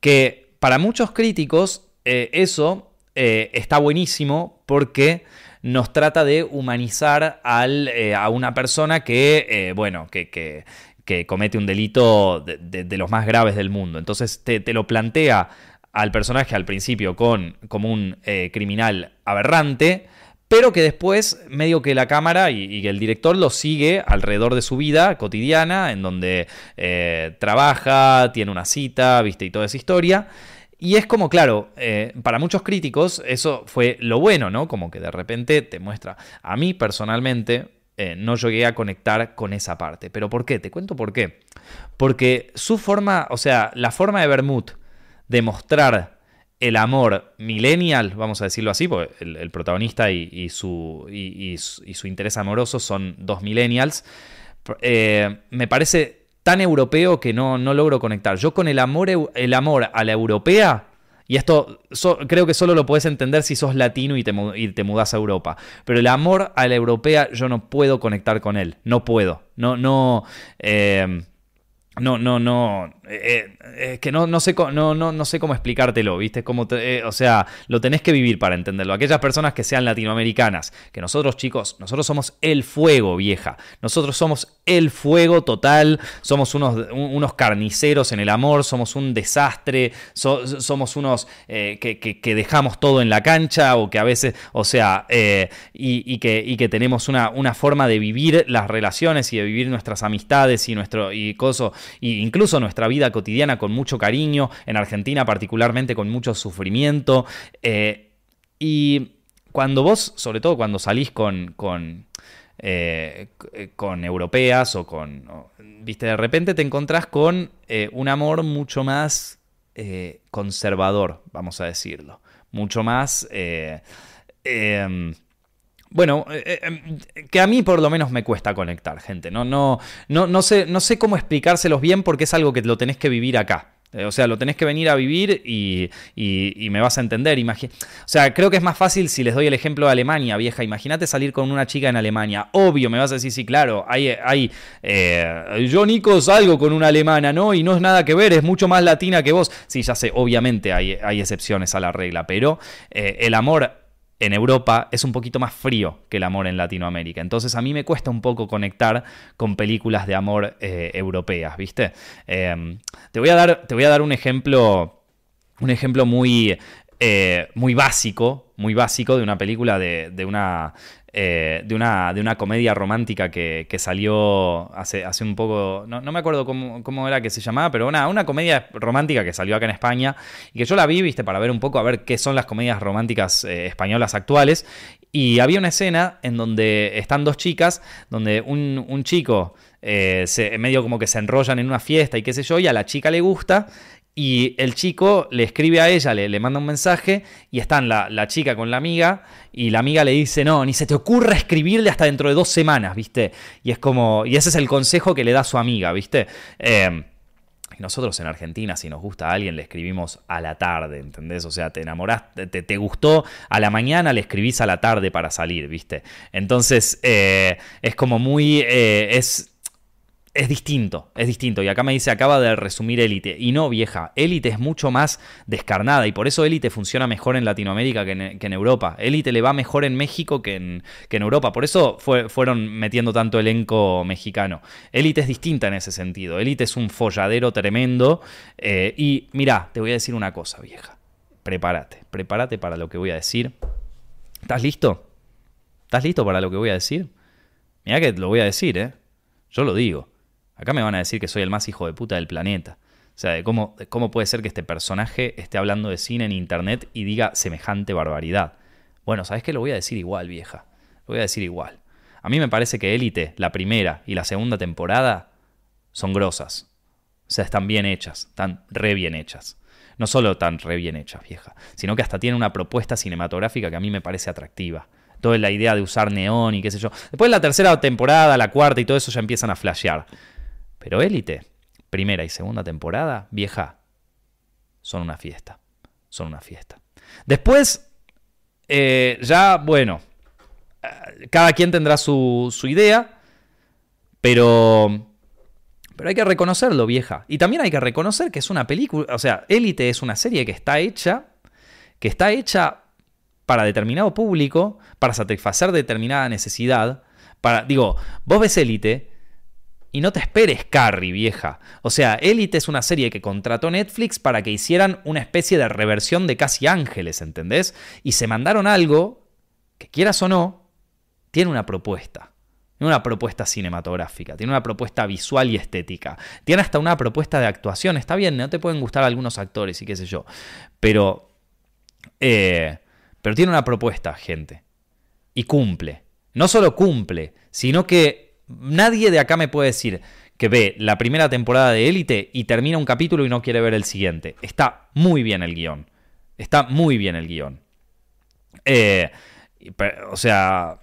Que para muchos críticos eh, eso eh, está buenísimo porque nos trata de humanizar al, eh, a una persona que, bueno, que, que, comete un delito de, los más graves del mundo. Entonces te, lo plantea al personaje al principio con, como un criminal aberrante, pero que después medio que la cámara y, el director lo sigue alrededor de su vida cotidiana, en donde eh, trabaja, tiene una cita, viste, y toda esa historia. Y es como, claro, eh, para muchos críticos eso fue lo bueno, ¿no? Como que de repente te muestra. A mí personalmente eh, no llegué a conectar con esa parte. ¿Pero por qué? Te cuento por qué. Porque su forma, o sea, la forma de Bermud de mostrar el amor millennial, vamos a decirlo así, porque el, protagonista y, su, y, su, interés amoroso son dos millennials, eh, me parece tan europeo que no, no, logro conectar. Yo con el amor, el amor a la europea, y esto creo que solo lo puedes entender si sos latino y te, y te mudas a Europa, pero el amor a la europea yo no puedo conectar con él, no puedo, no, no... Eh, no, no, no. Eh, eh, es que no, no, sé, no, no, no sé cómo explicártelo, ¿viste? Como eh, o sea, lo tenés que vivir para entenderlo. Aquellas personas que sean latinoamericanas, que nosotros, chicos, nosotros somos el fuego, vieja. Nosotros somos el fuego total, somos unos, unos carniceros en el amor, somos un desastre, somos unos que, dejamos todo en la cancha o que a veces, o sea, y, que, y que tenemos una, una forma de vivir las relaciones y de vivir nuestras amistades y nuestro y cosas e incluso nuestra vida cotidiana con mucho cariño, en Argentina particularmente con mucho sufrimiento. Eh, y cuando vos, sobre todo cuando salís con, con, eh, con europeas o con... Viste, de repente te encontrás con eh, un amor mucho más conservador, vamos a decirlo. Mucho más... Bueno, eh, eh, em, que a mí por lo menos me cuesta conectar, gente. No, no, no, no, sé, no sé cómo explicárselos bien porque es algo que lo tenés que vivir acá. Eh, o sea, lo tenés que venir a vivir y, me vas a entender. o sea, creo que es más fácil si les doy el ejemplo de Alemania, vieja. Imagínate salir con una chica en Alemania. Obvio, me vas a decir, sí, claro, hay, hay yo, Nico, salgo con una alemana, ¿no? Y no es nada que ver, es mucho más latina que vos. Sí, ya sé, obviamente hay, hay excepciones a la regla, pero el amor en Europa es un poquito más frío que el amor en Latinoamérica. Entonces a mí me cuesta un poco conectar con películas de amor eh, europeas, ¿viste? Em, te, voy a dar, te voy a dar un ejemplo, un ejemplo muy, eh, muy básico, muy básico de una película de, una eh, de, una, de una comedia romántica que, salió hace, hace un poco, no, me acuerdo cómo, era que se llamaba, pero una, una comedia romántica que salió acá en España y que yo la vi, viste, para ver un poco, a ver qué son las comedias románticas eh, españolas actuales. Y había una escena en donde están dos chicas, donde un, chico eh, se, medio como que se enrollan en una fiesta y qué sé yo, y a la chica le gusta, y el chico le escribe a ella, le, le manda un mensaje y están la, la, chica con la amiga y la amiga le dice, no, ni se te ocurra escribirle hasta dentro de dos semanas, ¿viste? Y es como, y ese es el consejo que le da su amiga, ¿viste? Eh, nosotros en Argentina, si nos gusta a alguien, le escribimos a la tarde, ¿entendés? O sea, te enamoraste, te, gustó a la mañana, le escribís a la tarde para salir, ¿viste? Entonces, eh, es como muy... Eh, es es distinto, es distinto. Y acá me dice, acaba de resumir Élite. Y no, vieja, Élite es mucho más descarnada y por eso Élite funciona mejor en Latinoamérica que en, Europa. Élite le va mejor en México que en, que en Europa. Por eso fueron metiendo tanto elenco mexicano. Élite es distinta en ese sentido. Élite es un folladero tremendo. Eh, y mira, te voy a decir una cosa, vieja. Prepárate, prepárate para lo que voy a decir. ¿Estás listo? ¿Estás listo para lo que voy a decir? Mira que lo voy a decir, ¿eh? Yo lo digo. Acá me van a decir que soy el más hijo de puta del planeta. O sea, de cómo, cómo puede ser que este personaje esté hablando de cine en internet y diga semejante barbaridad. Bueno, ¿sabes qué? Lo voy a decir igual, vieja. Lo voy a decir igual. A mí me parece que Élite, la primera y la segunda temporada, son grosas. O sea, están bien hechas, están re bien hechas. No solo tan re bien hechas, vieja, sino que hasta tienen una propuesta cinematográfica que a mí me parece atractiva. Toda la idea de usar neón y qué sé yo. Después de la tercera temporada, la cuarta y todo eso ya empiezan a flashear. Pero Élite, primera y segunda temporada, vieja, son una fiesta. Son una fiesta. Después, eh, ya, bueno, eh, cada quien tendrá su, idea. Pero... Pero hay que reconocerlo, vieja. Y también hay que reconocer que es una película, o sea, Élite es una serie que está hecha, que está hecha para determinado público, para satisfacer determinada necesidad. Para, digo, vos ves Élite y no te esperes Carrie, vieja. O sea, Élite es una serie que contrató Netflix para que hicieran una especie de reversión de Casi Ángeles, ¿entendés? Y se mandaron algo que quieras o no, tiene una propuesta. Tiene una propuesta cinematográfica, tiene una propuesta visual y estética. Tiene hasta una propuesta de actuación. Está bien, no te pueden gustar algunos actores y qué sé yo. Pero... Eh, pero tiene una propuesta, gente. Y cumple. No solo cumple, sino que nadie de acá me puede decir que ve la primera temporada de Élite y termina un capítulo y no quiere ver el siguiente. Está muy bien el guion. Está muy bien el guion. Eh, o sea,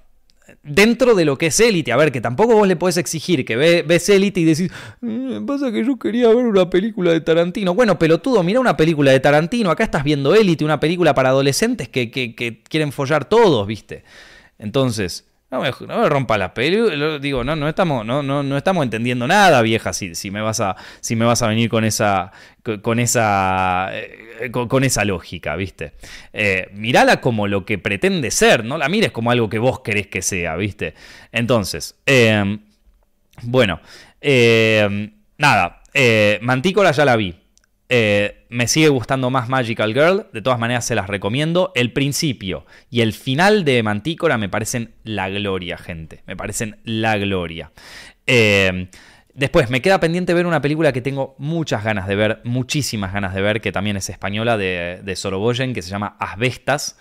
dentro de lo que es Élite, a ver, que tampoco vos le podés exigir que ves Élite y decís, mm, pasa que yo quería ver una película de Tarantino. Bueno, pelotudo, mira una película de Tarantino. Acá estás viendo Élite, una película para adolescentes que, que quieren follar todos, ¿viste? Entonces, no me, rompa la peli. Digo, no, no estamos, no, no, no estamos entendiendo nada, vieja, si, si, me vas a, si me vas a venir con esa, con esa, eh, con, esa lógica, ¿viste? Eh, mirala como lo que pretende ser, no la mires como algo que vos querés que sea, ¿viste? Entonces, em, bueno, em, nada, eh, Mantícora ya la vi. Eh, me sigue gustando más Magical Girl, de todas maneras se las recomiendo. El principio y el final de Mantícora me parecen la gloria, gente. Me parecen la gloria. Eh, después, me queda pendiente ver una película que tengo muchas ganas de ver, muchísimas ganas de ver, que también es española, de, de Sorogoyen, que se llama Asbestas.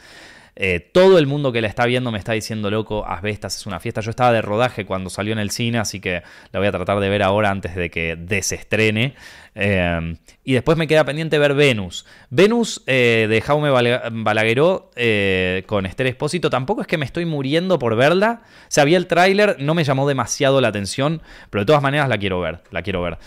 Eh, todo el mundo que la está viendo me está diciendo, loco, Asbestas es una fiesta. Yo estaba de rodaje cuando salió en el cine, así que la voy a tratar de ver ahora antes de que desestrene. Eh, y después me queda pendiente ver Venus. Venus eh, de Jaume Balagueró con Esther Espósito. Tampoco es que me estoy muriendo por verla. O sea, vi el tráiler, no me llamó demasiado la atención, pero de todas maneras la quiero ver. La quiero ver.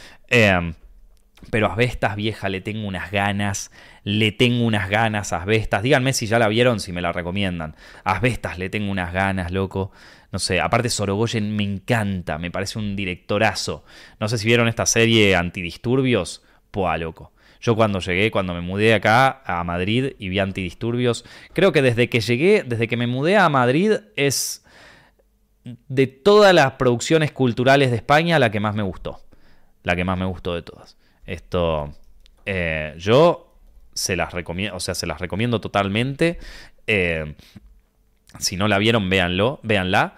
Pero Asbestas, vieja, le tengo unas ganas le tengo unas ganas a Asbestas. Díganme si ya la vieron, si me la recomiendan. Asbestas le tengo unas ganas, loco. No sé, aparte Sorogoyen me encanta, me parece un directorazo. No sé si vieron esta serie Antidisturbios. Pua, loco. Yo cuando llegué, cuando me mudé acá a Madrid y vi Antidisturbios, creo que desde que llegué, desde que me mudé a Madrid es de todas las producciones culturales de España la que más me gustó. La que más me gustó de todas. Esto, eh, yo se las recomiendo, o sea, se las recomiendo totalmente. Eh, si no la vieron, véanlo, véanla.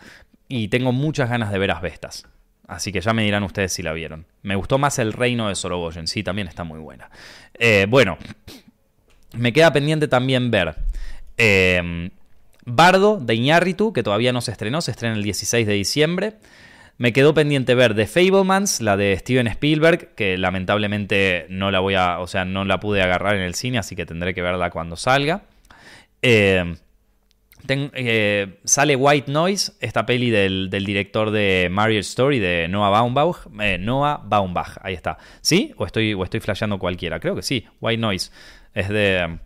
Y tengo muchas ganas de ver Asbestas. Así que ya me dirán ustedes si la vieron. Me gustó más El Reino de Sorogoyen. Sí, también está muy buena. Eh, bueno, me queda pendiente también ver eh, Bardo de Iñárritu, que todavía no se estrenó. Se estrena el 16 de diciembre. Me quedó pendiente ver The Fablemans, la de Steven Spielberg, que lamentablemente no la voy a, o sea, no la pude agarrar en el cine, así que tendré que verla cuando salga. Eh, eh, sale White Noise, esta peli del, director de Marriage Story, de Noah Baumbach. Eh, Noah Baumbach, ahí está. ¿Sí? ¿O estoy, o estoy flasheando cualquiera? Creo que sí. White Noise. Es de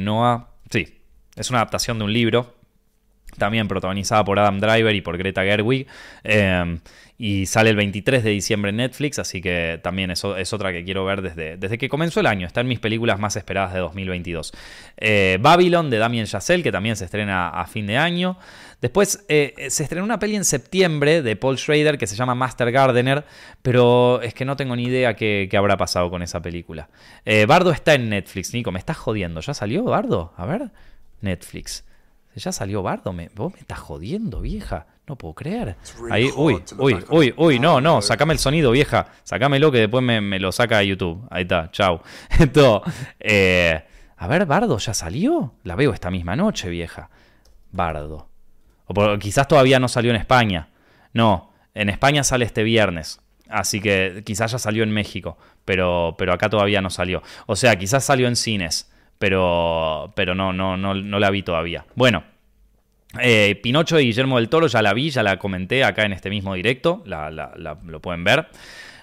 Noah. Sí. Es una adaptación de un libro también protagonizada por Adam Driver y por Greta Gerwig. Em, y sale el 23 de diciembre en Netflix, así que también es, es otra que quiero ver desde, desde que comenzó el año. Está en mis películas más esperadas de 2022. Eh, Babylon de Damien Chazelle, que también se estrena a fin de año. Después eh, se estrenó una peli en septiembre de Paul Schrader que se llama Master Gardener, pero es que no tengo ni idea qué, habrá pasado con esa película. Eh, Bardo está en Netflix, Nico, me estás jodiendo. ¿Ya salió Bardo? A ver, Netflix. Ya salió Bardo, me, vos me estás jodiendo, vieja. No puedo creer. Ahí, uy, uy, uy, uy, no, no, sacame el sonido, vieja. Sacámelo que después me, lo saca a YouTube. Ahí está, chau. Esto, eh, a ver, Bardo, ¿ya salió? La veo esta misma noche, vieja. Bardo. O quizás todavía no salió en España. No, en España sale este viernes. Así que quizás ya salió en México, pero, pero acá todavía no salió. O sea, quizás salió en cines pero, pero no, no, no, no la vi todavía. Bueno, eh, Pinocho y Guillermo del Toro ya la vi, ya la comenté acá en este mismo directo, lo pueden ver.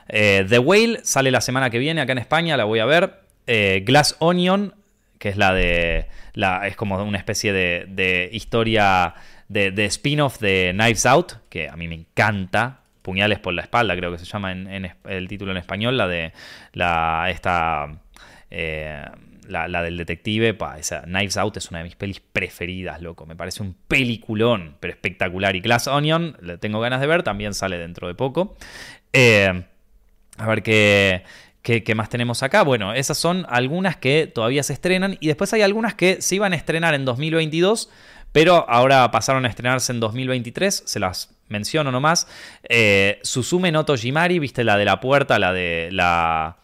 Eh, The Whale sale la semana que viene acá en España, la voy a ver. Eh, Glass Onion, que es la de. La, es como una especie de, historia de, de spin-off de Knives Out, que a mí me encanta. Puñales por la espalda, creo que se llama en, el título en español, la de la esta eh, la, del detective, esa Knives Out es una de mis pelis preferidas, loco. Me parece un peliculón, pero espectacular. Y Glass Onion, le tengo ganas de ver, también sale dentro de poco. Eh, a ver qué, ¿Qué, más tenemos acá? Bueno, esas son algunas que todavía se estrenan y después hay algunas que se iban a estrenar en 2022, pero ahora pasaron a estrenarse en 2023, se las menciono nomás. Eh, Susume no Tojimari, viste la de la puerta, la de la,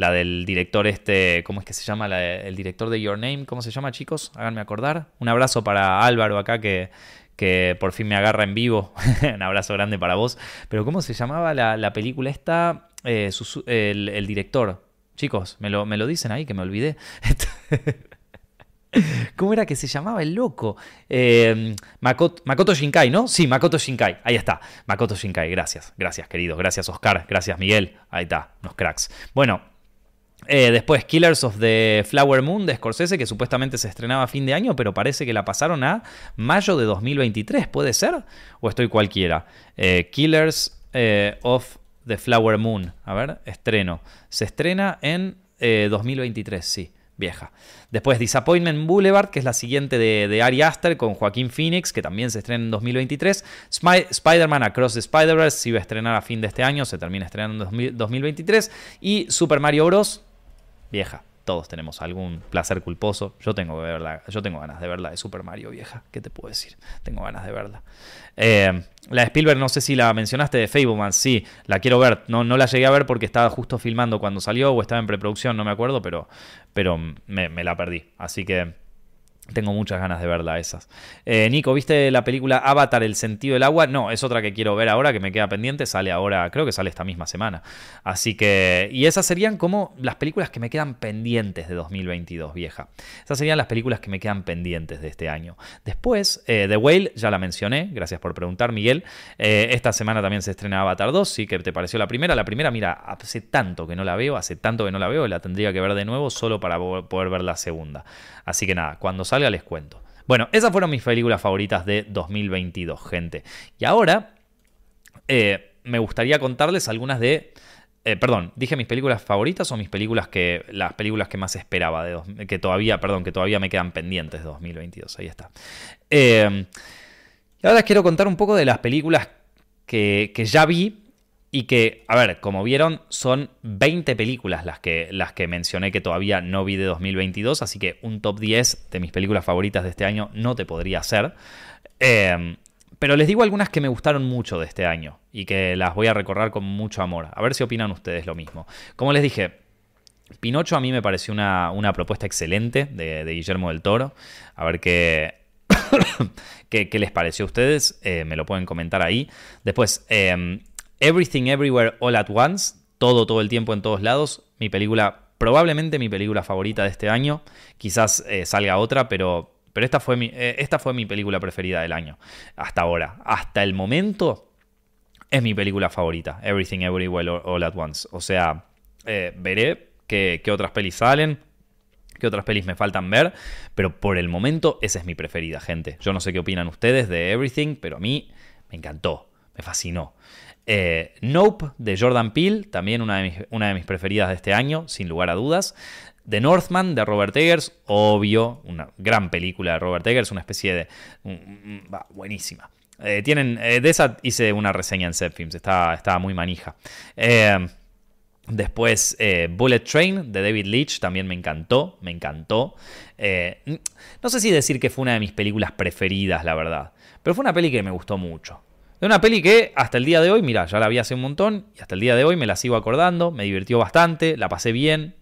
la del director este, ¿cómo es que se llama? el director de Your Name, ¿cómo se llama chicos? Háganme acordar. Un abrazo para Álvaro acá que, que por fin me agarra en vivo. Un abrazo grande para vos. Pero ¿cómo se llamaba la, película esta? Eh, el, director. Chicos, me lo, me lo dicen ahí que me olvidé. ¿Cómo era que se llamaba el loco? Eh, Makoto, Shinkai, ¿no? Sí, Makoto Shinkai. Ahí está. Makoto Shinkai. Gracias. Gracias, queridos. Gracias, Oscar. Gracias, Miguel. Ahí está. Unos cracks. Bueno. Eh, después Killers of the Flower Moon de Scorsese, que supuestamente se estrenaba a fin de año, pero parece que la pasaron a mayo de 2023. ¿Puede ser? ¿O estoy cualquiera? Eh, Killers of the Flower Moon. A ver, estreno. Se estrena en 2023, sí vieja. Después Disappointment Boulevard, que es la siguiente de, Ari Aster con Joaquín Phoenix, que también se estrena en 2023. Spider-Man Across the Spider-Verse se iba a estrenar a fin de este año, se termina estrenando en 2023. Y Super Mario Bros. Vieja todos tenemos algún placer culposo. Yo tengo que verla, yo tengo ganas de verla de Super Mario vieja. ¿Qué te puedo decir? Tengo ganas de verla. Eh, la de Spielberg, no sé si la mencionaste de Fableman, sí, la quiero ver. No, no la llegué a ver porque estaba justo filmando cuando salió o estaba en preproducción, no me acuerdo, pero, pero me, me la perdí. Así que tengo muchas ganas de verla esas. Eh, Nico, ¿viste la película Avatar, el sentido del agua? No, es otra que quiero ver ahora, que me queda pendiente. Sale ahora, creo que sale esta misma semana. Así que... Y esas serían como las películas que me quedan pendientes de 2022, vieja. Esas serían las películas que me quedan pendientes de este año. Después, eh, The Whale, ya la mencioné. Gracias por preguntar, Miguel. Eh, esta semana también se estrena Avatar 2. Sí, que te pareció la primera. La primera, mira, hace tanto que no la veo, hace tanto que no la veo, la tendría que ver de nuevo solo para poder ver la segunda. Así que nada, cuando salga les cuento. Bueno, esas fueron mis películas favoritas de 2022, gente. Y ahora eh, me gustaría contarles algunas de... Eh, perdón, dije mis películas favoritas o mis películas que. las películas que más esperaba de que todavía, perdón, que todavía me quedan pendientes de 2022. Ahí está. Eh, y ahora les quiero contar un poco de las películas que ya vi y que, a ver, como vieron, son 20 películas las que, las que mencioné que todavía no vi de 2022, así que un top 10 de mis películas favoritas de este año no te podría hacer. Em, pero les digo algunas que me gustaron mucho de este año y que las voy a recorrer con mucho amor. A ver si opinan ustedes lo mismo. Como les dije, Pinocho a mí me pareció una, propuesta excelente de, Guillermo del Toro. A ver qué, qué, les pareció a ustedes. Eh, me lo pueden comentar ahí. Después, em, Everything Everywhere All at Once, todo, todo el tiempo en todos lados, mi película, probablemente mi película favorita de este año, quizás eh, salga otra, pero, pero esta, fue mi, eh, esta fue mi película preferida del año, hasta ahora, hasta el momento es mi película favorita, Everything Everywhere All at Once, o sea, eh, veré qué, qué otras pelis salen, qué otras pelis me faltan ver, pero por el momento esa es mi preferida, gente. Yo no sé qué opinan ustedes de Everything, pero a mí me encantó, me fascinó. Eh, nope de Jordan Peele, también una de, mis, una de mis preferidas de este año, sin lugar a dudas. The Northman de Robert Eggers, obvio, una gran película de Robert Eggers, una especie de... buenísima. Eh, tienen, eh, de esa hice una reseña en Set Films, estaba, muy manija. Después Bullet Train de David Leitch, también me encantó, me encantó. no sé si decir que fue una de mis películas preferidas, la verdad, pero fue una peli que me gustó mucho. De una peli que hasta el día de hoy, mira, ya la vi hace un montón y hasta el día de hoy me la sigo acordando, me divirtió bastante, la pasé bien.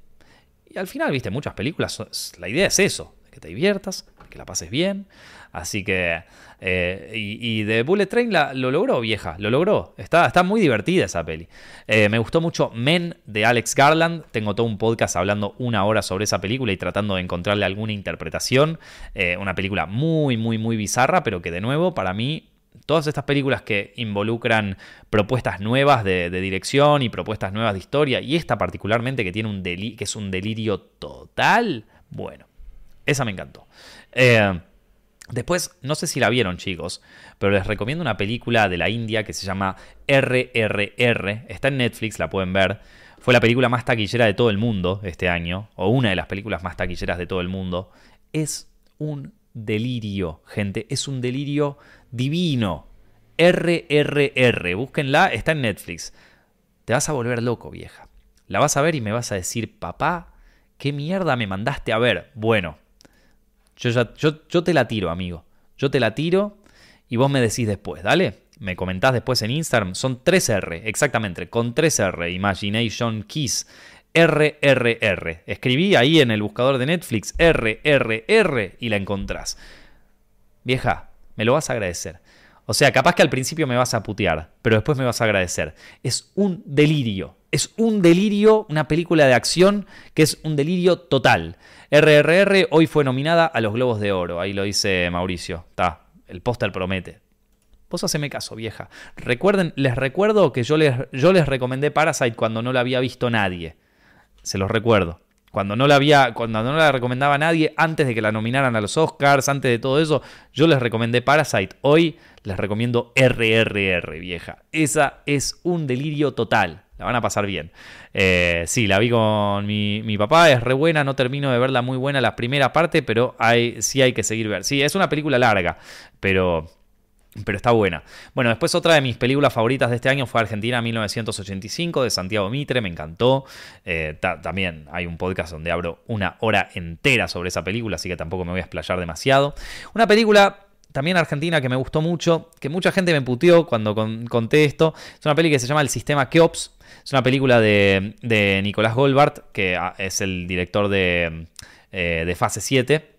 Y al final, viste, muchas películas, la idea es eso, que te diviertas, que la pases bien. Así que, eh, y, de Bullet Train lo logró, vieja, lo logró. Está, está muy divertida esa peli. Eh, me gustó mucho Men de Alex Garland. Tengo todo un podcast hablando una hora sobre esa película y tratando de encontrarle alguna interpretación. Eh, una película muy, muy, muy bizarra, pero que de nuevo, para mí, todas estas películas que involucran propuestas nuevas de, dirección y propuestas nuevas de historia, y esta particularmente que, tiene un que es un delirio total, bueno, esa me encantó. Eh, Después, no sé si la vieron chicos, pero les recomiendo una película de la India que se llama RRR. Está en Netflix, la pueden ver. Fue la película más taquillera de todo el mundo este año, o una de las películas más taquilleras de todo el mundo. Es un delirio, gente, es un delirio divino. RRR, búsquenla, está en Netflix. Te vas a volver loco, vieja. La vas a ver y me vas a decir, papá, ¿qué mierda me mandaste a ver? Bueno, yo, yo, te la tiro, amigo. Yo te la tiro y vos me decís después, ¿dale? Me comentás después en Instagram. Son 3R, exactamente, con 3R. Imagination Keys. RRR. Escribí ahí en el buscador de Netflix RRR y la encontrás. Vieja, me lo vas a agradecer. O sea, capaz que al principio me vas a putear, pero después me vas a agradecer. Es un delirio. Es un delirio, una película de acción que es un delirio total. RRR hoy fue nominada a los Globos de Oro. Ahí lo dice Mauricio. Está, el póster promete. Vos haceme caso, vieja. Recuerden, les recuerdo que yo les, yo les recomendé Parasite cuando no la había visto nadie. Se los recuerdo. Cuando no la había, cuando no la recomendaba a nadie, antes de que la nominaran a los Oscars, antes de todo eso, yo les recomendé Parasite. Hoy les recomiendo RRR, vieja. Esa es un delirio total. La van a pasar bien. Eh, sí, la vi con mi, papá, es re buena, no termino de verla muy buena la primera parte, pero hay, sí hay que seguir ver. Sí, es una película larga, pero, pero está buena. Bueno, después otra de mis películas favoritas de este año fue Argentina 1985 de Santiago Mitre, me encantó. Eh, también hay un podcast donde abro una hora entera sobre esa película, así que tampoco me voy a explayar demasiado. Una película también argentina que me gustó mucho, que mucha gente me puteó cuando conté esto. Es una película que se llama El Sistema Keops. Es una película de, Nicolás Goldbart, que ah, es el director de, eh, de Fase 7.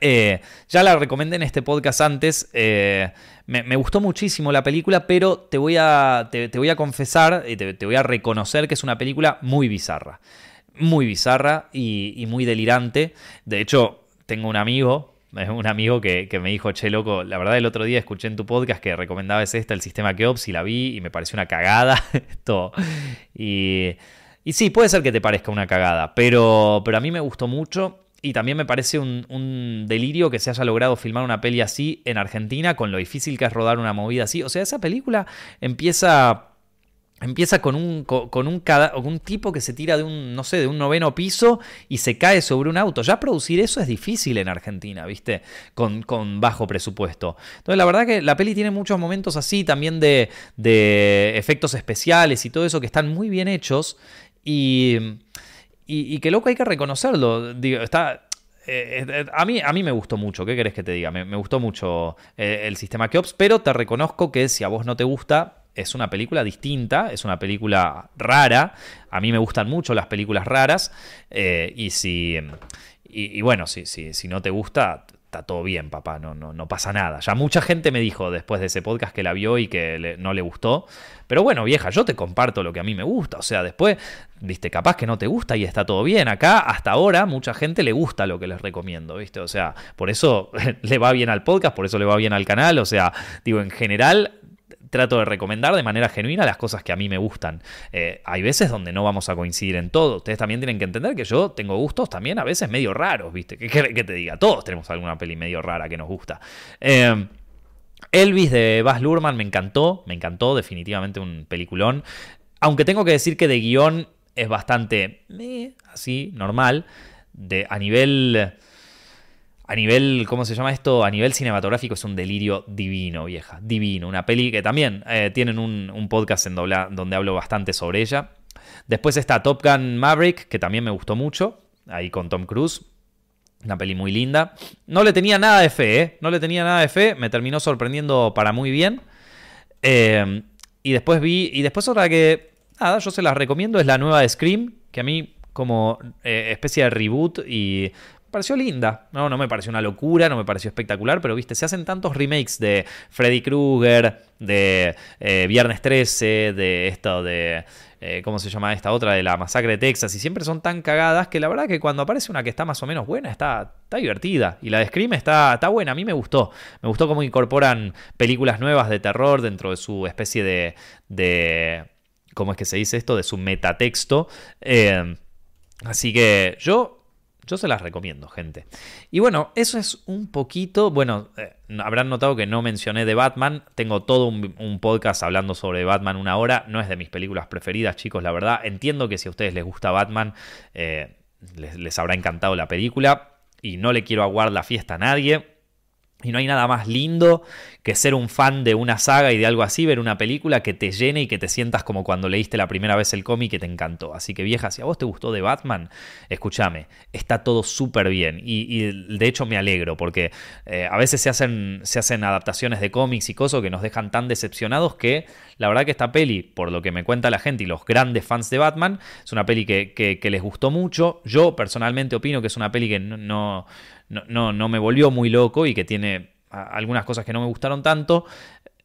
Eh, ya la recomendé en este podcast antes. Eh, me, gustó muchísimo la película, pero te voy a, te, voy a confesar y te, voy a reconocer que es una película muy bizarra. Muy bizarra y, muy delirante. De hecho, tengo un amigo un amigo que, me dijo, che, loco, la verdad el otro día escuché en tu podcast que recomendabas esta, el sistema Keops, y la vi y me pareció una cagada. todo. Y, y sí, puede ser que te parezca una cagada, pero, pero a mí me gustó mucho. Y también me parece un, delirio que se haya logrado filmar una peli así en Argentina, con lo difícil que es rodar una movida así. O sea, esa película empieza Empieza con un, con un, un, tipo que se tira de un, no sé, de un noveno piso y se cae sobre un auto. Ya producir eso es difícil en Argentina, ¿viste? Con, con bajo presupuesto. Entonces, la verdad que la peli tiene muchos momentos así, también de, de efectos especiales y todo eso que están muy bien hechos. Y, y, que loco hay que reconocerlo. Digo, está, eh, eh, a, mí, a mí me gustó mucho, ¿qué querés que te diga? Me, gustó mucho eh, el sistema Keops, pero te reconozco que si a vos no te gusta, es una película distinta, es una película rara. A mí me gustan mucho las películas raras. Eh, y si. Y, bueno, si, si, si, no te gusta, está todo bien, papá, no, no, no pasa nada. Ya mucha gente me dijo después de ese podcast que la vio y que no le gustó. Pero bueno, vieja, yo te comparto lo que a mí me gusta. O sea, después, viste, capaz que no te gusta y está todo bien. Acá, hasta ahora, mucha gente le gusta lo que les recomiendo, viste. O sea, por eso le va bien al podcast, por eso le va bien al canal. O sea, digo, en general, trato de recomendar de manera genuina las cosas que a mí me gustan. Eh, hay veces donde no vamos a coincidir en todo. Ustedes también tienen que entender que yo tengo gustos también a veces medio raros, ¿viste? ¿Qué, te diga? Todos tenemos alguna peli medio rara que nos gusta. Eh, Elvis de Baz Luhrmann me encantó, me encantó, definitivamente un peliculón. Aunque tengo que decir que de guion es bastante así, normal. De, a nivel a nivel, ¿cómo se llama esto? A nivel cinematográfico es un delirio divino, vieja. Divino. Una peli que también eh, tienen un, podcast en donde hablo bastante sobre ella. Después está Top Gun Maverick, que también me gustó mucho. Ahí con Tom Cruise. Una peli muy linda. No le tenía nada de fe, ¿eh? No le tenía nada de fe. Me terminó sorprendiendo para muy bien. Eh, y después vi. Y después otra que. Nada, yo se las recomiendo. Es la nueva de Scream. Que a mí como eh, especie de reboot y pareció linda. No, no me pareció una locura, no me pareció espectacular, pero viste, se hacen tantos remakes de Freddy Krueger, de eh, Viernes 13, de esto de. Eh, ¿Cómo se llama esta otra? De la masacre de Texas. Y siempre son tan cagadas que la verdad que cuando aparece una que está más o menos buena, está, está divertida. Y la de Scream está, está buena. A mí me gustó. Me gustó cómo incorporan películas nuevas de terror dentro de su especie de. de ¿Cómo es que se dice esto? De su metatexto. Eh, así que yo Yo se las recomiendo, gente. Y bueno, eso es un poquito. Bueno, eh, habrán notado que no mencioné de Batman. Tengo todo un, podcast hablando sobre Batman una hora. No es de mis películas preferidas, chicos, la verdad. Entiendo que si a ustedes les gusta Batman, eh, les, les, habrá encantado la película. Y no le quiero aguardar la fiesta a nadie. Y no hay nada más lindo que ser un fan de una saga y de algo así, ver una película que te llene y que te sientas como cuando leíste la primera vez el cómic que te encantó. Así que vieja, si a vos te gustó de Batman, escúchame, está todo súper bien. Y, de hecho me alegro, porque eh, a veces se hacen, se hacen adaptaciones de cómics y cosas que nos dejan tan decepcionados que la verdad que esta peli, por lo que me cuenta la gente y los grandes fans de Batman, es una peli que, les gustó mucho. Yo personalmente opino que es una peli que no, no, me volvió muy loco y que tiene algunas cosas que no me gustaron tanto.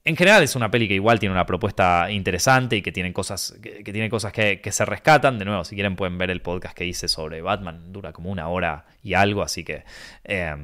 En general es una peli que igual tiene una propuesta interesante y que tiene cosas, que, tiene cosas que, se rescatan. De nuevo, si quieren pueden ver el podcast que hice sobre Batman. Dura como una hora y algo, así que eh,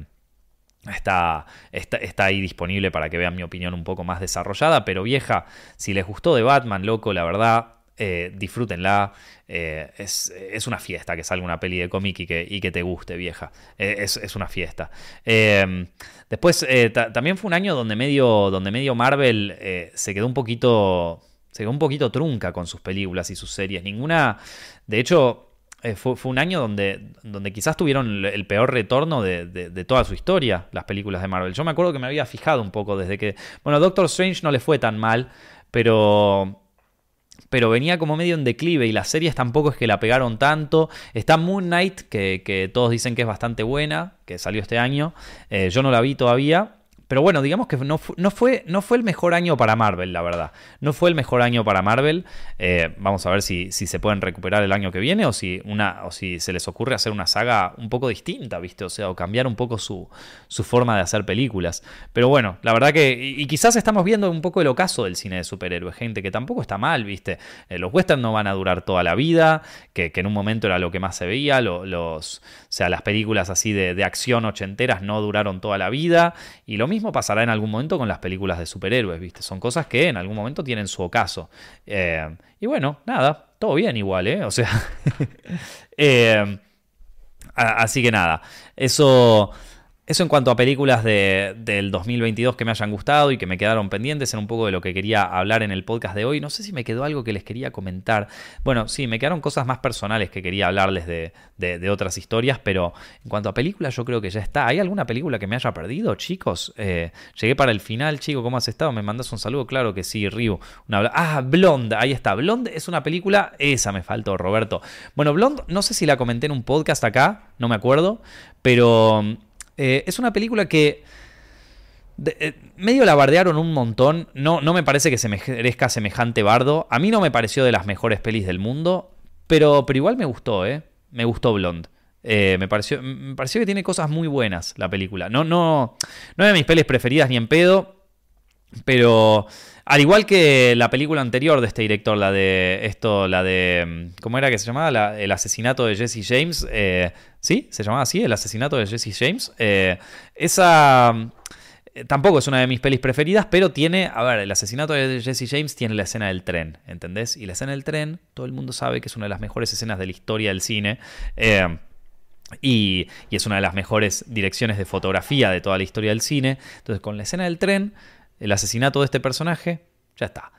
está, está, está, ahí disponible para que vean mi opinión un poco más desarrollada. Pero vieja, si les gustó de Batman, loco, la verdad, eh, disfrútenla. Eh, es, una fiesta que salga una peli de cómic y que, y que te guste, vieja. Eh, es, una fiesta. Em, después, también fue un año donde medio, donde medio Marvel se quedó un poquito. Se quedó un poquito trunca con sus películas y sus series. Ninguna. De hecho. Fue, un año donde, donde quizás tuvieron el peor retorno de, de, toda su historia, las películas de Marvel. Yo me acuerdo que me había fijado un poco desde que. Bueno, Doctor Strange no le fue tan mal, pero pero venía como medio en declive y las series tampoco es que la pegaron tanto. Está Moon Knight, que, todos dicen que es bastante buena, que salió este año. Eh, yo no la vi todavía. Pero bueno, digamos que no, no, fue, no fue el mejor año para Marvel, la verdad. No fue el mejor año para Marvel. Eh, vamos a ver si, si, se pueden recuperar el año que viene o si, una, o si se les ocurre hacer una saga un poco distinta, ¿viste? O sea, o cambiar un poco su, su forma de hacer películas. Pero bueno, la verdad que. Y, quizás estamos viendo un poco el ocaso del cine de superhéroes, gente, que tampoco está mal, ¿viste? Eh, los westerns no van a durar toda la vida, que, en un momento era lo que más se veía. los, o sea, las películas así de, de acción ochenteras no duraron toda la vida. Y lo mismo pasará en algún momento con las películas de superhéroes, ¿viste? Son cosas que en algún momento tienen su ocaso. Eh, y bueno, nada, todo bien igual, ¿eh? O sea... Eh, así que nada, eso... Eso en cuanto a películas de, del 2022 que me hayan gustado y que me quedaron pendientes, en un poco de lo que quería hablar en el podcast de hoy. No sé si me quedó algo que les quería comentar. Bueno, sí, me quedaron cosas más personales que quería hablarles de, de, otras historias, pero en cuanto a películas yo creo que ya está. ¿Hay alguna película que me haya perdido, chicos? Eh, llegué para el final, chico, ¿cómo has estado? ¿Me mandas un saludo? Claro que sí, Ryu. Ah, Blonde, ahí está. Blonde es una película, esa me faltó, Roberto. Bueno, Blonde, no sé si la comenté en un podcast acá, no me acuerdo, pero eh, es una película que eh, medio la bardearon un montón. No, no me parece que se merezca semejante bardo. A mí no me pareció de las mejores pelis del mundo. Pero, pero igual me gustó, ¿eh? Me gustó Blonde. Eh, me, pareció, me pareció que tiene cosas muy buenas la película. No, no, no es de mis pelis preferidas ni en pedo. Pero al igual que la película anterior de este director, la de esto, la de. ¿Cómo era que se llamaba? el asesinato de Jesse James. Eh, ¿Sí? ¿Se llamaba así? El asesinato de Jesse James. Eh, esa. Eh, tampoco es una de mis pelis preferidas, pero tiene. A ver, el asesinato de Jesse James tiene la escena del tren, ¿entendés? Y la escena del tren, todo el mundo sabe que es una de las mejores escenas de la historia del cine. y, y es una de las mejores direcciones de fotografía de toda la historia del cine. Entonces, con la escena del tren el asesinato de este personaje, ya está.